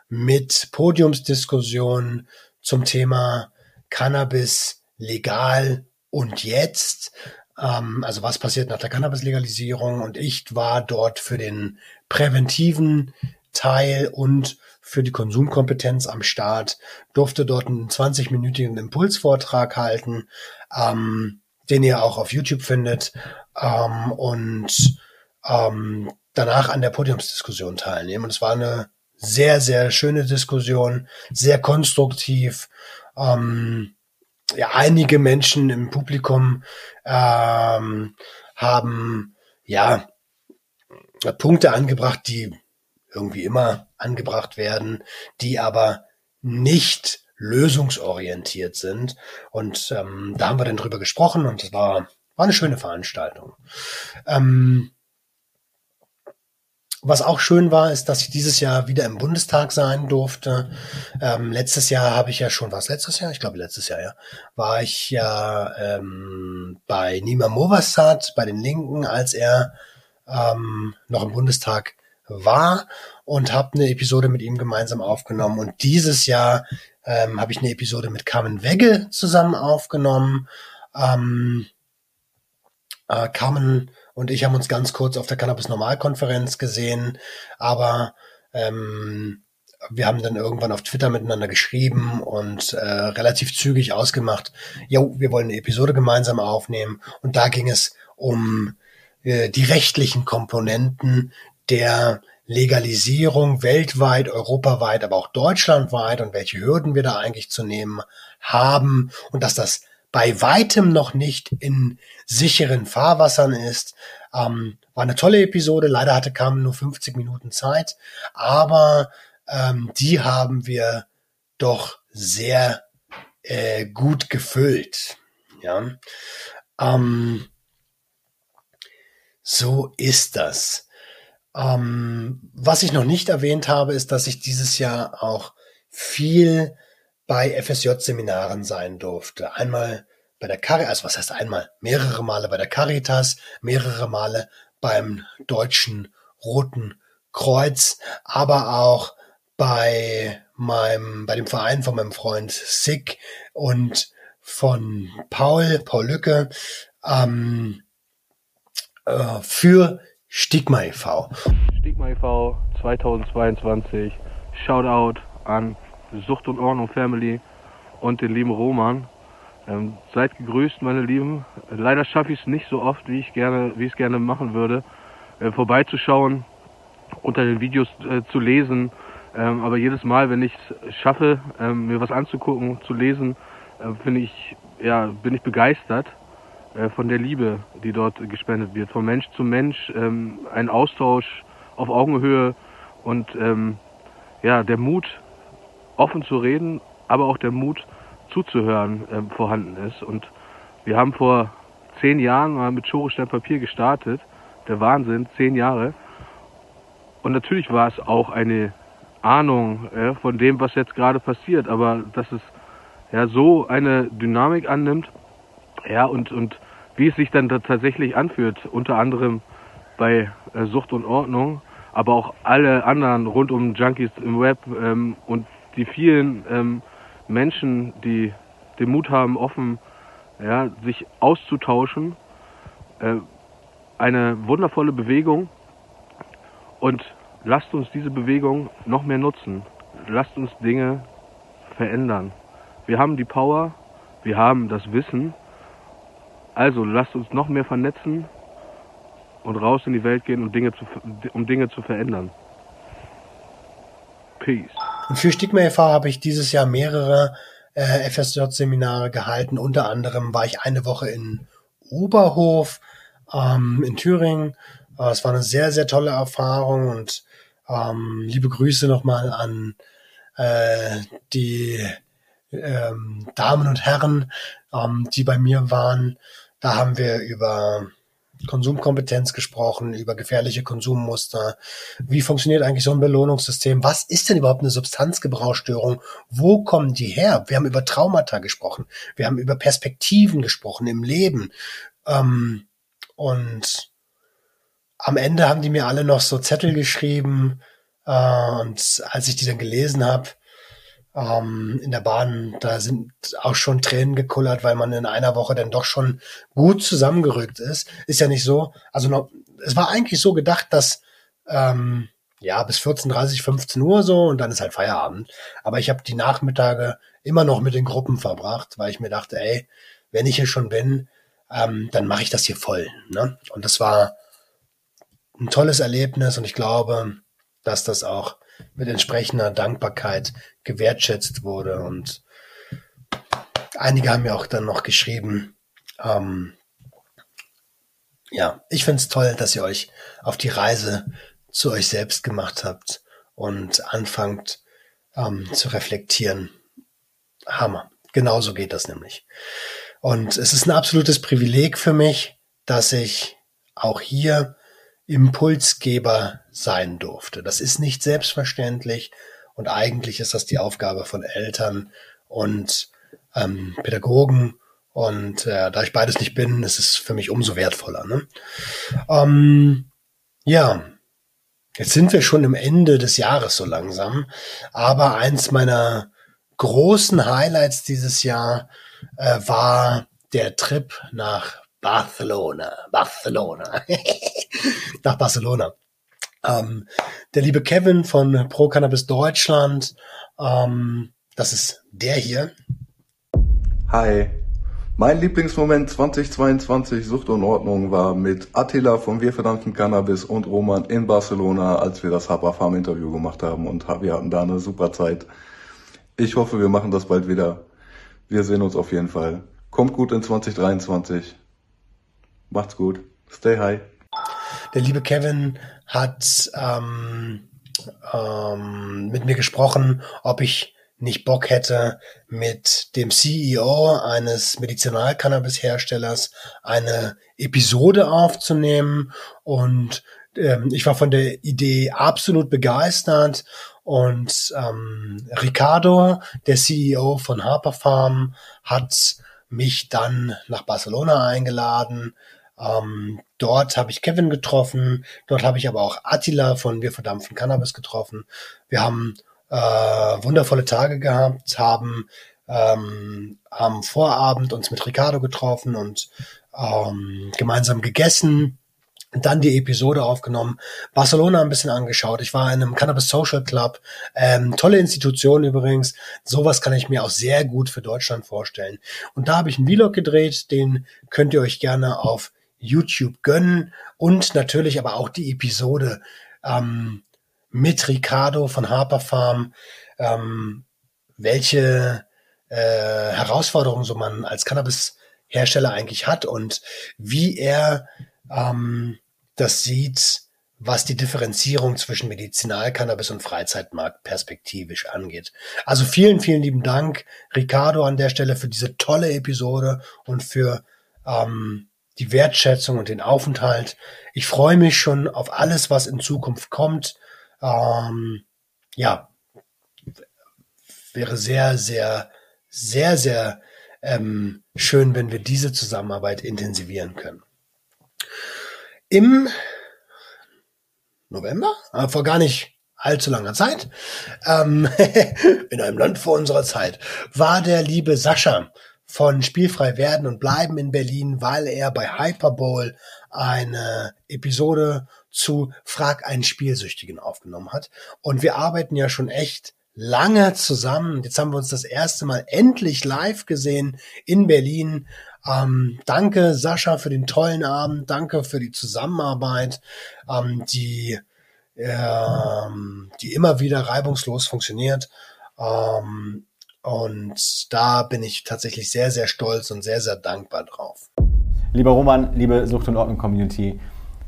mit Podiumsdiskussionen zum Thema Cannabis legal und jetzt ähm, also was passiert nach der Cannabis-Legalisierung und ich war dort für den präventiven Teil und für die Konsumkompetenz am Start, durfte dort einen 20-minütigen Impulsvortrag halten, ähm, den ihr auch auf YouTube findet ähm, und ähm, danach an der Podiumsdiskussion teilnehmen. Und es war eine sehr, sehr schöne Diskussion, sehr konstruktiv. Ähm, ja, einige Menschen im Publikum ähm, haben ja Punkte angebracht, die irgendwie immer angebracht werden, die aber nicht lösungsorientiert sind. Und ähm, da haben wir dann drüber gesprochen und es war, war eine schöne Veranstaltung. Ähm, was auch schön war, ist, dass ich dieses Jahr wieder im Bundestag sein durfte. Ähm, letztes Jahr habe ich ja schon, was letztes Jahr? Ich glaube letztes Jahr, ja. War ich ja ähm, bei Nima Movassad, bei den Linken, als er ähm, noch im Bundestag war und habe eine Episode mit ihm gemeinsam aufgenommen. Und dieses Jahr ähm, habe ich eine Episode mit Carmen Wegge zusammen aufgenommen. Ähm, äh, Carmen und ich haben uns ganz kurz auf der Cannabis Normalkonferenz gesehen, aber ähm, wir haben dann irgendwann auf Twitter miteinander geschrieben und äh, relativ zügig ausgemacht, jo, wir wollen eine Episode gemeinsam aufnehmen. Und da ging es um äh, die rechtlichen Komponenten der Legalisierung weltweit, europaweit, aber auch deutschlandweit und welche Hürden wir da eigentlich zu nehmen haben und dass das bei weitem noch nicht in sicheren Fahrwassern ist. Ähm, war eine tolle Episode. Leider hatte Carmen nur 50 Minuten Zeit, aber ähm, die haben wir doch sehr äh, gut gefüllt. Ja, ähm, so ist das. Ähm, was ich noch nicht erwähnt habe, ist, dass ich dieses Jahr auch viel bei FSJ-Seminaren sein durfte. Einmal bei der Caritas, also was heißt einmal? Mehrere Male bei der Caritas, mehrere Male beim Deutschen Roten Kreuz, aber auch bei meinem, bei dem Verein von meinem Freund Sick und von Paul, Paul Lücke, ähm, äh, für Stigma e.V. Stigma e.V. 2022. Shoutout an Sucht und Ordnung Family und den lieben Roman. Ähm, seid gegrüßt, meine Lieben. Leider schaffe ich es nicht so oft, wie ich gerne, wie es gerne machen würde, äh, vorbeizuschauen, unter den Videos äh, zu lesen. Ähm, aber jedes Mal, wenn ich es schaffe, ähm, mir was anzugucken, zu lesen, äh, ich, ja, bin ich begeistert äh, von der Liebe, die dort gespendet wird, von Mensch zu Mensch, ähm, ein Austausch auf Augenhöhe und ähm, ja, der Mut, offen zu reden, aber auch der Mut, zuzuhören, ähm, vorhanden ist. Und wir haben vor zehn Jahren mal mit Schorestein Papier gestartet. Der Wahnsinn, zehn Jahre. Und natürlich war es auch eine Ahnung äh, von dem, was jetzt gerade passiert, aber dass es ja so eine Dynamik annimmt, ja, und, und wie es sich dann da tatsächlich anfühlt, unter anderem bei äh, Sucht und Ordnung, aber auch alle anderen rund um Junkies im Web ähm, und die vielen ähm, Menschen, die den Mut haben, offen ja, sich auszutauschen. Äh, eine wundervolle Bewegung und lasst uns diese Bewegung noch mehr nutzen. Lasst uns Dinge verändern. Wir haben die Power, wir haben das Wissen. Also lasst uns noch mehr vernetzen und raus in die Welt gehen, um Dinge zu, um Dinge zu verändern. Peace. Und für Stigma e.V. habe ich dieses Jahr mehrere äh, FSJ-Seminare gehalten. Unter anderem war ich eine Woche in Oberhof ähm, in Thüringen. Äh, es war eine sehr, sehr tolle Erfahrung und ähm, liebe Grüße nochmal an äh, die ähm, Damen und Herren, ähm, die bei mir waren. Da haben wir über Konsumkompetenz gesprochen, über gefährliche Konsummuster. Wie funktioniert eigentlich so ein Belohnungssystem? Was ist denn überhaupt eine Substanzgebrauchsstörung? Wo kommen die her? Wir haben über Traumata gesprochen. Wir haben über Perspektiven gesprochen im Leben. Ähm, und am Ende haben die mir alle noch so Zettel geschrieben. Äh, und als ich die dann gelesen habe, ähm, in der Bahn, da sind auch schon Tränen gekullert, weil man in einer Woche dann doch schon gut zusammengerückt ist. Ist ja nicht so. Also noch, es war eigentlich so gedacht, dass ähm, ja bis 14:30, 15 Uhr so und dann ist halt Feierabend. Aber ich habe die Nachmittage immer noch mit den Gruppen verbracht, weil ich mir dachte, ey, wenn ich hier schon bin, ähm, dann mache ich das hier voll. Ne? Und das war ein tolles Erlebnis und ich glaube, dass das auch mit entsprechender Dankbarkeit gewertschätzt wurde. Und einige haben mir auch dann noch geschrieben, ähm, ja, ich finde es toll, dass ihr euch auf die Reise zu euch selbst gemacht habt und anfangt ähm, zu reflektieren. Hammer. Genauso geht das nämlich. Und es ist ein absolutes Privileg für mich, dass ich auch hier Impulsgeber sein durfte. Das ist nicht selbstverständlich und eigentlich ist das die Aufgabe von Eltern und ähm, Pädagogen und äh, da ich beides nicht bin, ist es für mich umso wertvoller. Ne? Ähm, ja, jetzt sind wir schon im Ende des Jahres so langsam, aber eins meiner großen Highlights dieses Jahr äh, war der Trip nach Barcelona. Barcelona. *laughs* Nach Barcelona. Ähm, der liebe Kevin von Pro Cannabis Deutschland, ähm, das ist der hier. Hi. Mein Lieblingsmoment 2022 Sucht und Ordnung war mit Attila von Wir verdanken Cannabis und Roman in Barcelona, als wir das Haber Farm Interview gemacht haben und wir hatten da eine super Zeit. Ich hoffe, wir machen das bald wieder. Wir sehen uns auf jeden Fall. Kommt gut in 2023. Macht's gut. Stay high. Der liebe Kevin hat ähm, ähm, mit mir gesprochen, ob ich nicht Bock hätte, mit dem CEO eines Medizinalcannabis-Herstellers eine Episode aufzunehmen. Und ähm, ich war von der Idee absolut begeistert. Und ähm, Ricardo, der CEO von Harper Farm, hat mich dann nach Barcelona eingeladen, ähm, dort habe ich Kevin getroffen, dort habe ich aber auch Attila von Wir verdampfen Cannabis getroffen. Wir haben äh, wundervolle Tage gehabt, haben ähm, am Vorabend uns mit Ricardo getroffen und ähm, gemeinsam gegessen dann die Episode aufgenommen, Barcelona ein bisschen angeschaut. Ich war in einem Cannabis Social Club, ähm, tolle Institution übrigens. Sowas kann ich mir auch sehr gut für Deutschland vorstellen. Und da habe ich einen Vlog gedreht, den könnt ihr euch gerne auf YouTube gönnen und natürlich aber auch die Episode ähm, mit Ricardo von Harper Farm, ähm, welche äh, Herausforderungen so man als Cannabis-Hersteller eigentlich hat und wie er ähm, das sieht, was die Differenzierung zwischen Medizinalcannabis und Freizeitmarkt perspektivisch angeht. Also vielen, vielen lieben Dank, Ricardo, an der Stelle für diese tolle Episode und für ähm, die Wertschätzung und den Aufenthalt. Ich freue mich schon auf alles, was in Zukunft kommt. Ähm, ja, wäre sehr, sehr, sehr, sehr ähm, schön, wenn wir diese Zusammenarbeit intensivieren können. Im November, äh, vor gar nicht allzu langer Zeit, ähm, *laughs* in einem Land vor unserer Zeit, war der liebe Sascha von Spielfrei werden und bleiben in Berlin, weil er bei Hyperbowl eine Episode zu Frag einen Spielsüchtigen aufgenommen hat. Und wir arbeiten ja schon echt lange zusammen. Jetzt haben wir uns das erste Mal endlich live gesehen in Berlin. Ähm, danke, Sascha, für den tollen Abend. Danke für die Zusammenarbeit, ähm, die, ähm, die immer wieder reibungslos funktioniert. Ähm, und da bin ich tatsächlich sehr, sehr stolz und sehr, sehr dankbar drauf. Lieber Roman, liebe Sucht und Ordnung Community,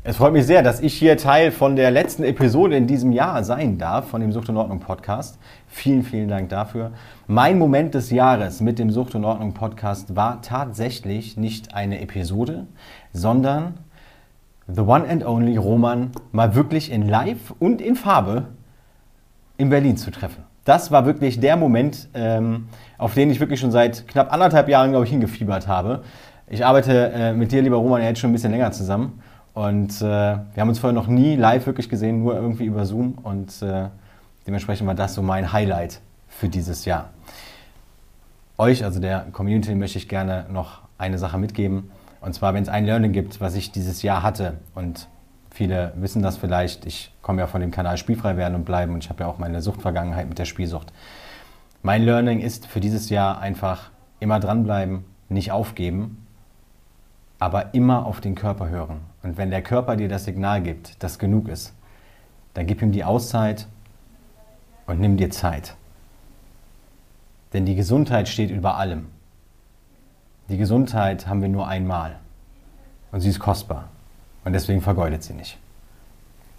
es freut mich sehr, dass ich hier Teil von der letzten Episode in diesem Jahr sein darf, von dem Sucht und Ordnung Podcast. Vielen, vielen Dank dafür. Mein Moment des Jahres mit dem Sucht und Ordnung Podcast war tatsächlich nicht eine Episode, sondern The One and Only Roman mal wirklich in Live und in Farbe in Berlin zu treffen. Das war wirklich der Moment, ähm, auf den ich wirklich schon seit knapp anderthalb Jahren, glaube ich, hingefiebert habe. Ich arbeite äh, mit dir, lieber Roman, jetzt schon ein bisschen länger zusammen. Und äh, wir haben uns vorher noch nie live wirklich gesehen, nur irgendwie über Zoom. Und äh, dementsprechend war das so mein Highlight für dieses Jahr. Euch, also der Community, möchte ich gerne noch eine Sache mitgeben. Und zwar, wenn es ein Learning gibt, was ich dieses Jahr hatte. Und viele wissen das vielleicht. Ich komme ja von dem Kanal Spielfrei werden und bleiben. Und ich habe ja auch meine Suchtvergangenheit mit der Spielsucht. Mein Learning ist für dieses Jahr einfach immer dranbleiben, nicht aufgeben aber immer auf den Körper hören. Und wenn der Körper dir das Signal gibt, dass genug ist, dann gib ihm die Auszeit und nimm dir Zeit. Denn die Gesundheit steht über allem. Die Gesundheit haben wir nur einmal. Und sie ist kostbar. Und deswegen vergeudet sie nicht.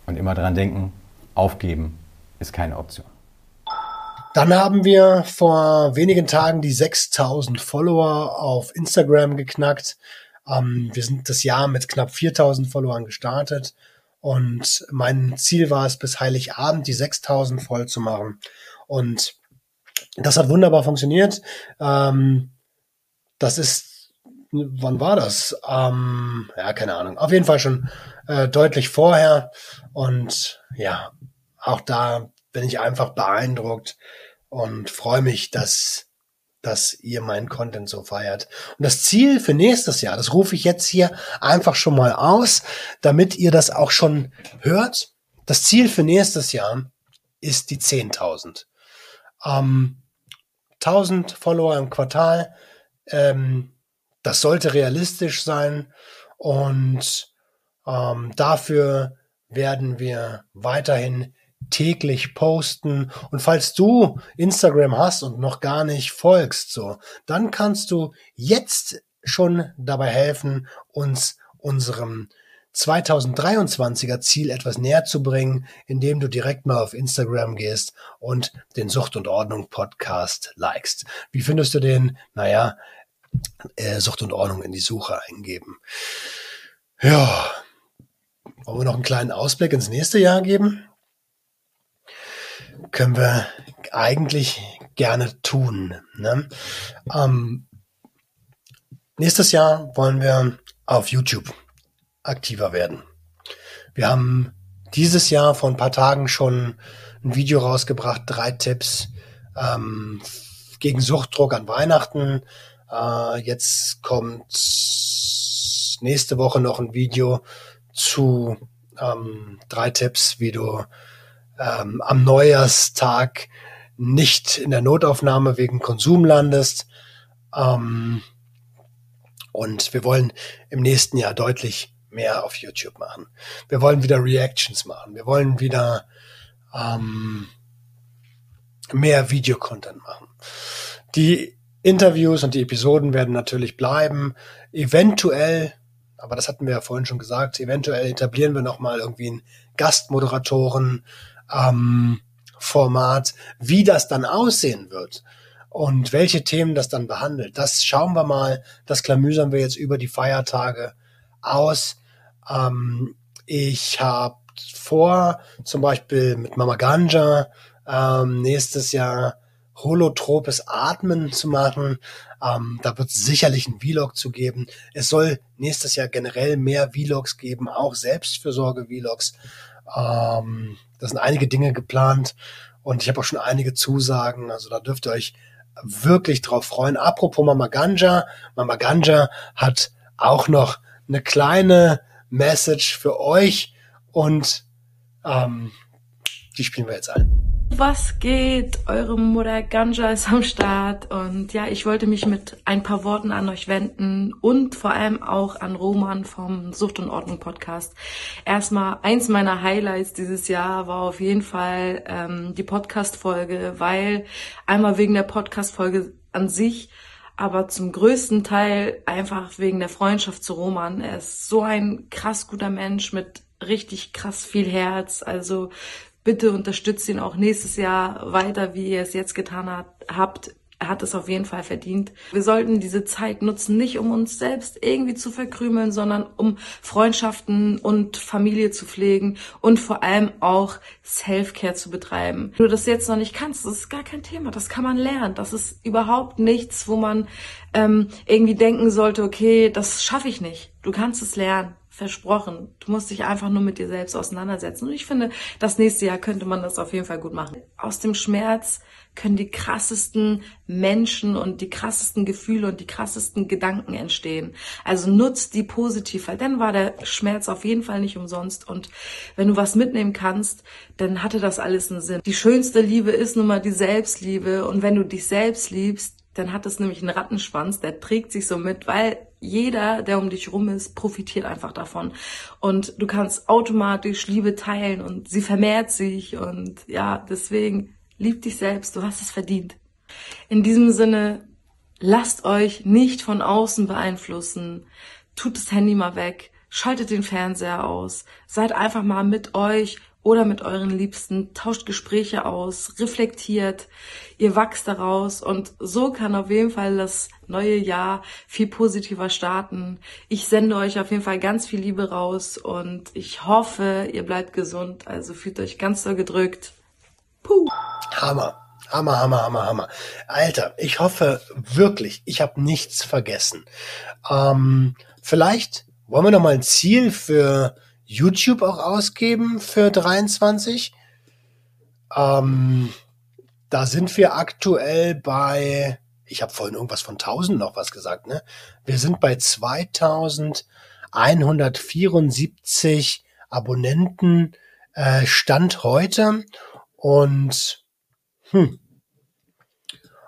Und immer daran denken, aufgeben ist keine Option. Dann haben wir vor wenigen Tagen die 6000 Follower auf Instagram geknackt. Ähm, wir sind das Jahr mit knapp 4000 Followern gestartet und mein Ziel war es, bis Heiligabend die 6000 voll zu machen. Und das hat wunderbar funktioniert. Ähm, das ist, wann war das? Ähm, ja, keine Ahnung. Auf jeden Fall schon äh, deutlich vorher. Und ja, auch da bin ich einfach beeindruckt und freue mich, dass dass ihr meinen Content so feiert. Und das Ziel für nächstes Jahr, das rufe ich jetzt hier einfach schon mal aus, damit ihr das auch schon hört. Das Ziel für nächstes Jahr ist die 10.000. Ähm, 1000 Follower im Quartal, ähm, das sollte realistisch sein und ähm, dafür werden wir weiterhin täglich posten. Und falls du Instagram hast und noch gar nicht folgst, so, dann kannst du jetzt schon dabei helfen, uns unserem 2023er Ziel etwas näher zu bringen, indem du direkt mal auf Instagram gehst und den Sucht und Ordnung Podcast likest. Wie findest du den? Naja, äh, Sucht und Ordnung in die Suche eingeben. Ja, wollen wir noch einen kleinen Ausblick ins nächste Jahr geben? können wir eigentlich gerne tun. Ne? Ähm, nächstes Jahr wollen wir auf YouTube aktiver werden. Wir haben dieses Jahr vor ein paar Tagen schon ein Video rausgebracht, drei Tipps ähm, gegen Suchtdruck an Weihnachten. Äh, jetzt kommt nächste Woche noch ein Video zu ähm, drei Tipps, wie du ähm, am Neujahrstag nicht in der Notaufnahme wegen Konsum landest. Ähm, und wir wollen im nächsten Jahr deutlich mehr auf YouTube machen. Wir wollen wieder Reactions machen. Wir wollen wieder ähm, mehr Videocontent machen. Die Interviews und die Episoden werden natürlich bleiben. Eventuell, aber das hatten wir ja vorhin schon gesagt, eventuell etablieren wir nochmal irgendwie ein Gastmoderatoren ähm, Format, wie das dann aussehen wird und welche Themen das dann behandelt. Das schauen wir mal, das klamüsern wir jetzt über die Feiertage aus. Ähm, ich habe vor, zum Beispiel mit Mama Ganja ähm, nächstes Jahr holotropes Atmen zu machen. Ähm, da wird es sicherlich ein Vlog zu geben. Es soll nächstes Jahr generell mehr Vlogs geben, auch Selbstfürsorge-Vlogs. Ähm, da sind einige Dinge geplant und ich habe auch schon einige Zusagen. Also da dürft ihr euch wirklich drauf freuen. Apropos Mama Ganja. Mama Ganja hat auch noch eine kleine Message für euch und ähm, die spielen wir jetzt ein. Was geht? Eure Mutter Ganja ist am Start und ja, ich wollte mich mit ein paar Worten an euch wenden und vor allem auch an Roman vom Sucht und Ordnung Podcast. Erstmal eins meiner Highlights dieses Jahr war auf jeden Fall ähm, die Podcast-Folge, weil einmal wegen der Podcast-Folge an sich, aber zum größten Teil einfach wegen der Freundschaft zu Roman. Er ist so ein krass guter Mensch mit richtig krass viel Herz. Also bitte unterstützt ihn auch nächstes Jahr weiter, wie ihr es jetzt getan hat, habt. Er hat es auf jeden Fall verdient. Wir sollten diese Zeit nutzen, nicht um uns selbst irgendwie zu verkrümeln, sondern um Freundschaften und Familie zu pflegen und vor allem auch Self-Care zu betreiben. Wenn du das jetzt noch nicht kannst, das ist gar kein Thema. Das kann man lernen. Das ist überhaupt nichts, wo man ähm, irgendwie denken sollte, okay, das schaffe ich nicht. Du kannst es lernen versprochen. Du musst dich einfach nur mit dir selbst auseinandersetzen. Und ich finde, das nächste Jahr könnte man das auf jeden Fall gut machen. Aus dem Schmerz können die krassesten Menschen und die krassesten Gefühle und die krassesten Gedanken entstehen. Also nutzt die positiv, weil dann war der Schmerz auf jeden Fall nicht umsonst. Und wenn du was mitnehmen kannst, dann hatte das alles einen Sinn. Die schönste Liebe ist nun mal die Selbstliebe. Und wenn du dich selbst liebst, dann hat es nämlich einen Rattenschwanz, der trägt sich so mit, weil jeder, der um dich rum ist, profitiert einfach davon. Und du kannst automatisch Liebe teilen und sie vermehrt sich und ja, deswegen lieb dich selbst, du hast es verdient. In diesem Sinne, lasst euch nicht von außen beeinflussen, tut das Handy mal weg, schaltet den Fernseher aus, seid einfach mal mit euch oder mit euren Liebsten, tauscht Gespräche aus, reflektiert, ihr wachst daraus und so kann auf jeden Fall das neue Jahr viel positiver starten. Ich sende euch auf jeden Fall ganz viel Liebe raus und ich hoffe, ihr bleibt gesund, also fühlt euch ganz so gedrückt. Puh. Hammer. Hammer, Hammer, Hammer, Hammer. Alter, ich hoffe wirklich, ich habe nichts vergessen. Ähm, vielleicht wollen wir noch mal ein Ziel für YouTube auch ausgeben für 23. Ähm, da sind wir aktuell bei, ich habe vorhin irgendwas von 1000 noch was gesagt, ne? Wir sind bei 2174 Abonnenten äh, Stand heute und hm,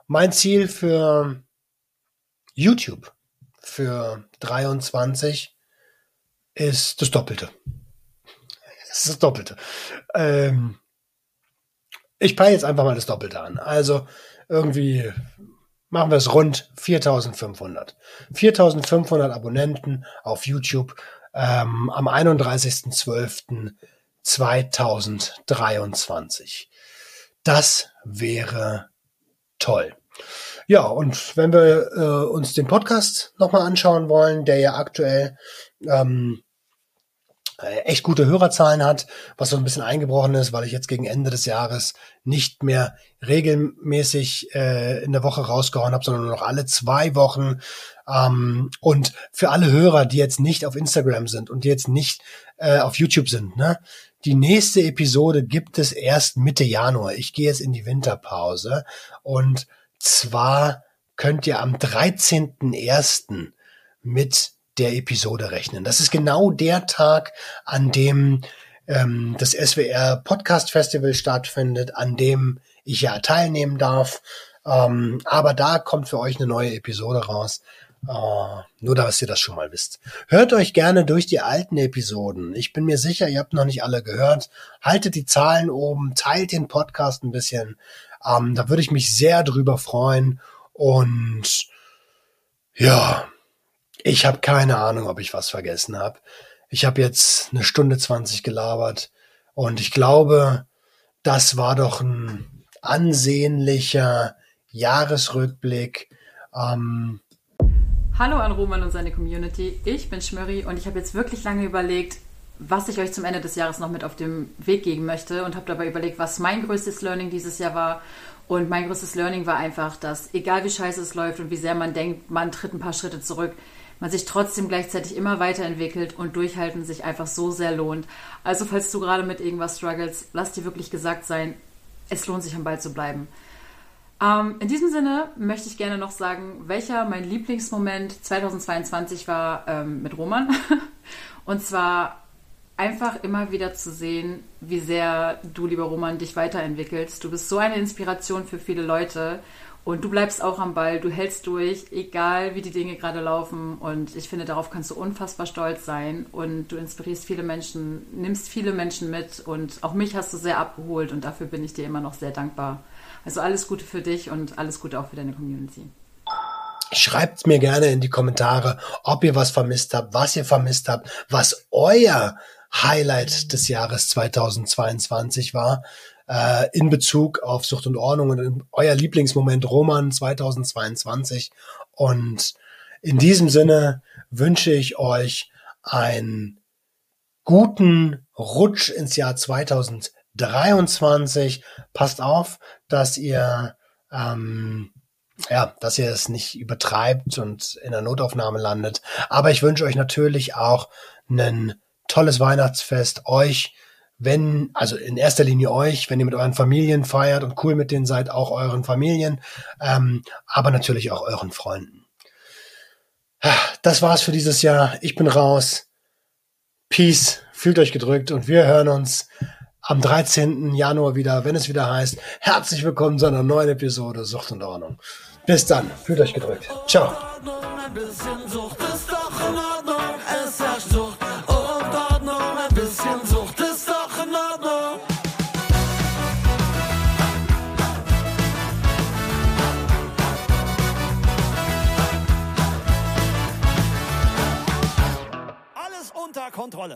mein Ziel für YouTube für 23 ist das Doppelte. Das ist das Doppelte. Ähm, ich peile jetzt einfach mal das Doppelte an. Also irgendwie machen wir es rund 4500. 4500 Abonnenten auf YouTube ähm, am 31.12.2023. Das wäre toll. Ja, und wenn wir äh, uns den Podcast nochmal anschauen wollen, der ja aktuell ähm, äh, echt gute Hörerzahlen hat, was so ein bisschen eingebrochen ist, weil ich jetzt gegen Ende des Jahres nicht mehr regelmäßig äh, in der Woche rausgehauen habe, sondern nur noch alle zwei Wochen. Ähm, und für alle Hörer, die jetzt nicht auf Instagram sind und die jetzt nicht äh, auf YouTube sind, ne? Die nächste Episode gibt es erst Mitte Januar. Ich gehe jetzt in die Winterpause und zwar könnt ihr am 13.01. mit der Episode rechnen. Das ist genau der Tag, an dem ähm, das SWR Podcast Festival stattfindet, an dem ich ja teilnehmen darf. Ähm, aber da kommt für euch eine neue Episode raus. Uh, nur, dass ihr das schon mal wisst. Hört euch gerne durch die alten Episoden. Ich bin mir sicher, ihr habt noch nicht alle gehört. Haltet die Zahlen oben, teilt den Podcast ein bisschen. Ähm, da würde ich mich sehr drüber freuen. Und ja, ich habe keine Ahnung, ob ich was vergessen habe. Ich habe jetzt eine Stunde zwanzig gelabert und ich glaube, das war doch ein ansehnlicher Jahresrückblick. Ähm Hallo an Roman und seine Community. Ich bin Schmörri und ich habe jetzt wirklich lange überlegt, was ich euch zum Ende des Jahres noch mit auf den Weg geben möchte und habe dabei überlegt, was mein größtes Learning dieses Jahr war. Und mein größtes Learning war einfach, dass egal wie scheiße es läuft und wie sehr man denkt, man tritt ein paar Schritte zurück, man sich trotzdem gleichzeitig immer weiterentwickelt und durchhalten sich einfach so sehr lohnt. Also falls du gerade mit irgendwas struggles, lass dir wirklich gesagt sein, es lohnt sich am Ball zu bleiben. Ähm, in diesem Sinne möchte ich gerne noch sagen, welcher mein Lieblingsmoment 2022 war ähm, mit Roman. *laughs* und zwar einfach immer wieder zu sehen, wie sehr du, lieber Roman, dich weiterentwickelst. Du bist so eine Inspiration für viele Leute und du bleibst auch am Ball, du hältst durch, egal wie die Dinge gerade laufen. Und ich finde, darauf kannst du unfassbar stolz sein. Und du inspirierst viele Menschen, nimmst viele Menschen mit. Und auch mich hast du sehr abgeholt. Und dafür bin ich dir immer noch sehr dankbar. Also alles Gute für dich und alles Gute auch für deine Community. Schreibt mir gerne in die Kommentare, ob ihr was vermisst habt, was ihr vermisst habt, was euer Highlight des Jahres 2022 war äh, in Bezug auf Sucht und Ordnung und euer Lieblingsmoment Roman 2022. Und in diesem Sinne wünsche ich euch einen guten Rutsch ins Jahr 2023. Passt auf, dass ihr ähm, ja, dass ihr es nicht übertreibt und in der Notaufnahme landet. Aber ich wünsche euch natürlich auch ein tolles Weihnachtsfest, euch wenn, also in erster Linie euch, wenn ihr mit euren Familien feiert und cool mit denen seid, auch euren Familien, ähm, aber natürlich auch euren Freunden. Das war's für dieses Jahr. Ich bin raus. Peace, fühlt euch gedrückt und wir hören uns am 13. Januar wieder, wenn es wieder heißt, herzlich willkommen zu einer neuen Episode Sucht und Ordnung. Bis dann, fühlt euch gedrückt. Ciao. Alles unter Kontrolle.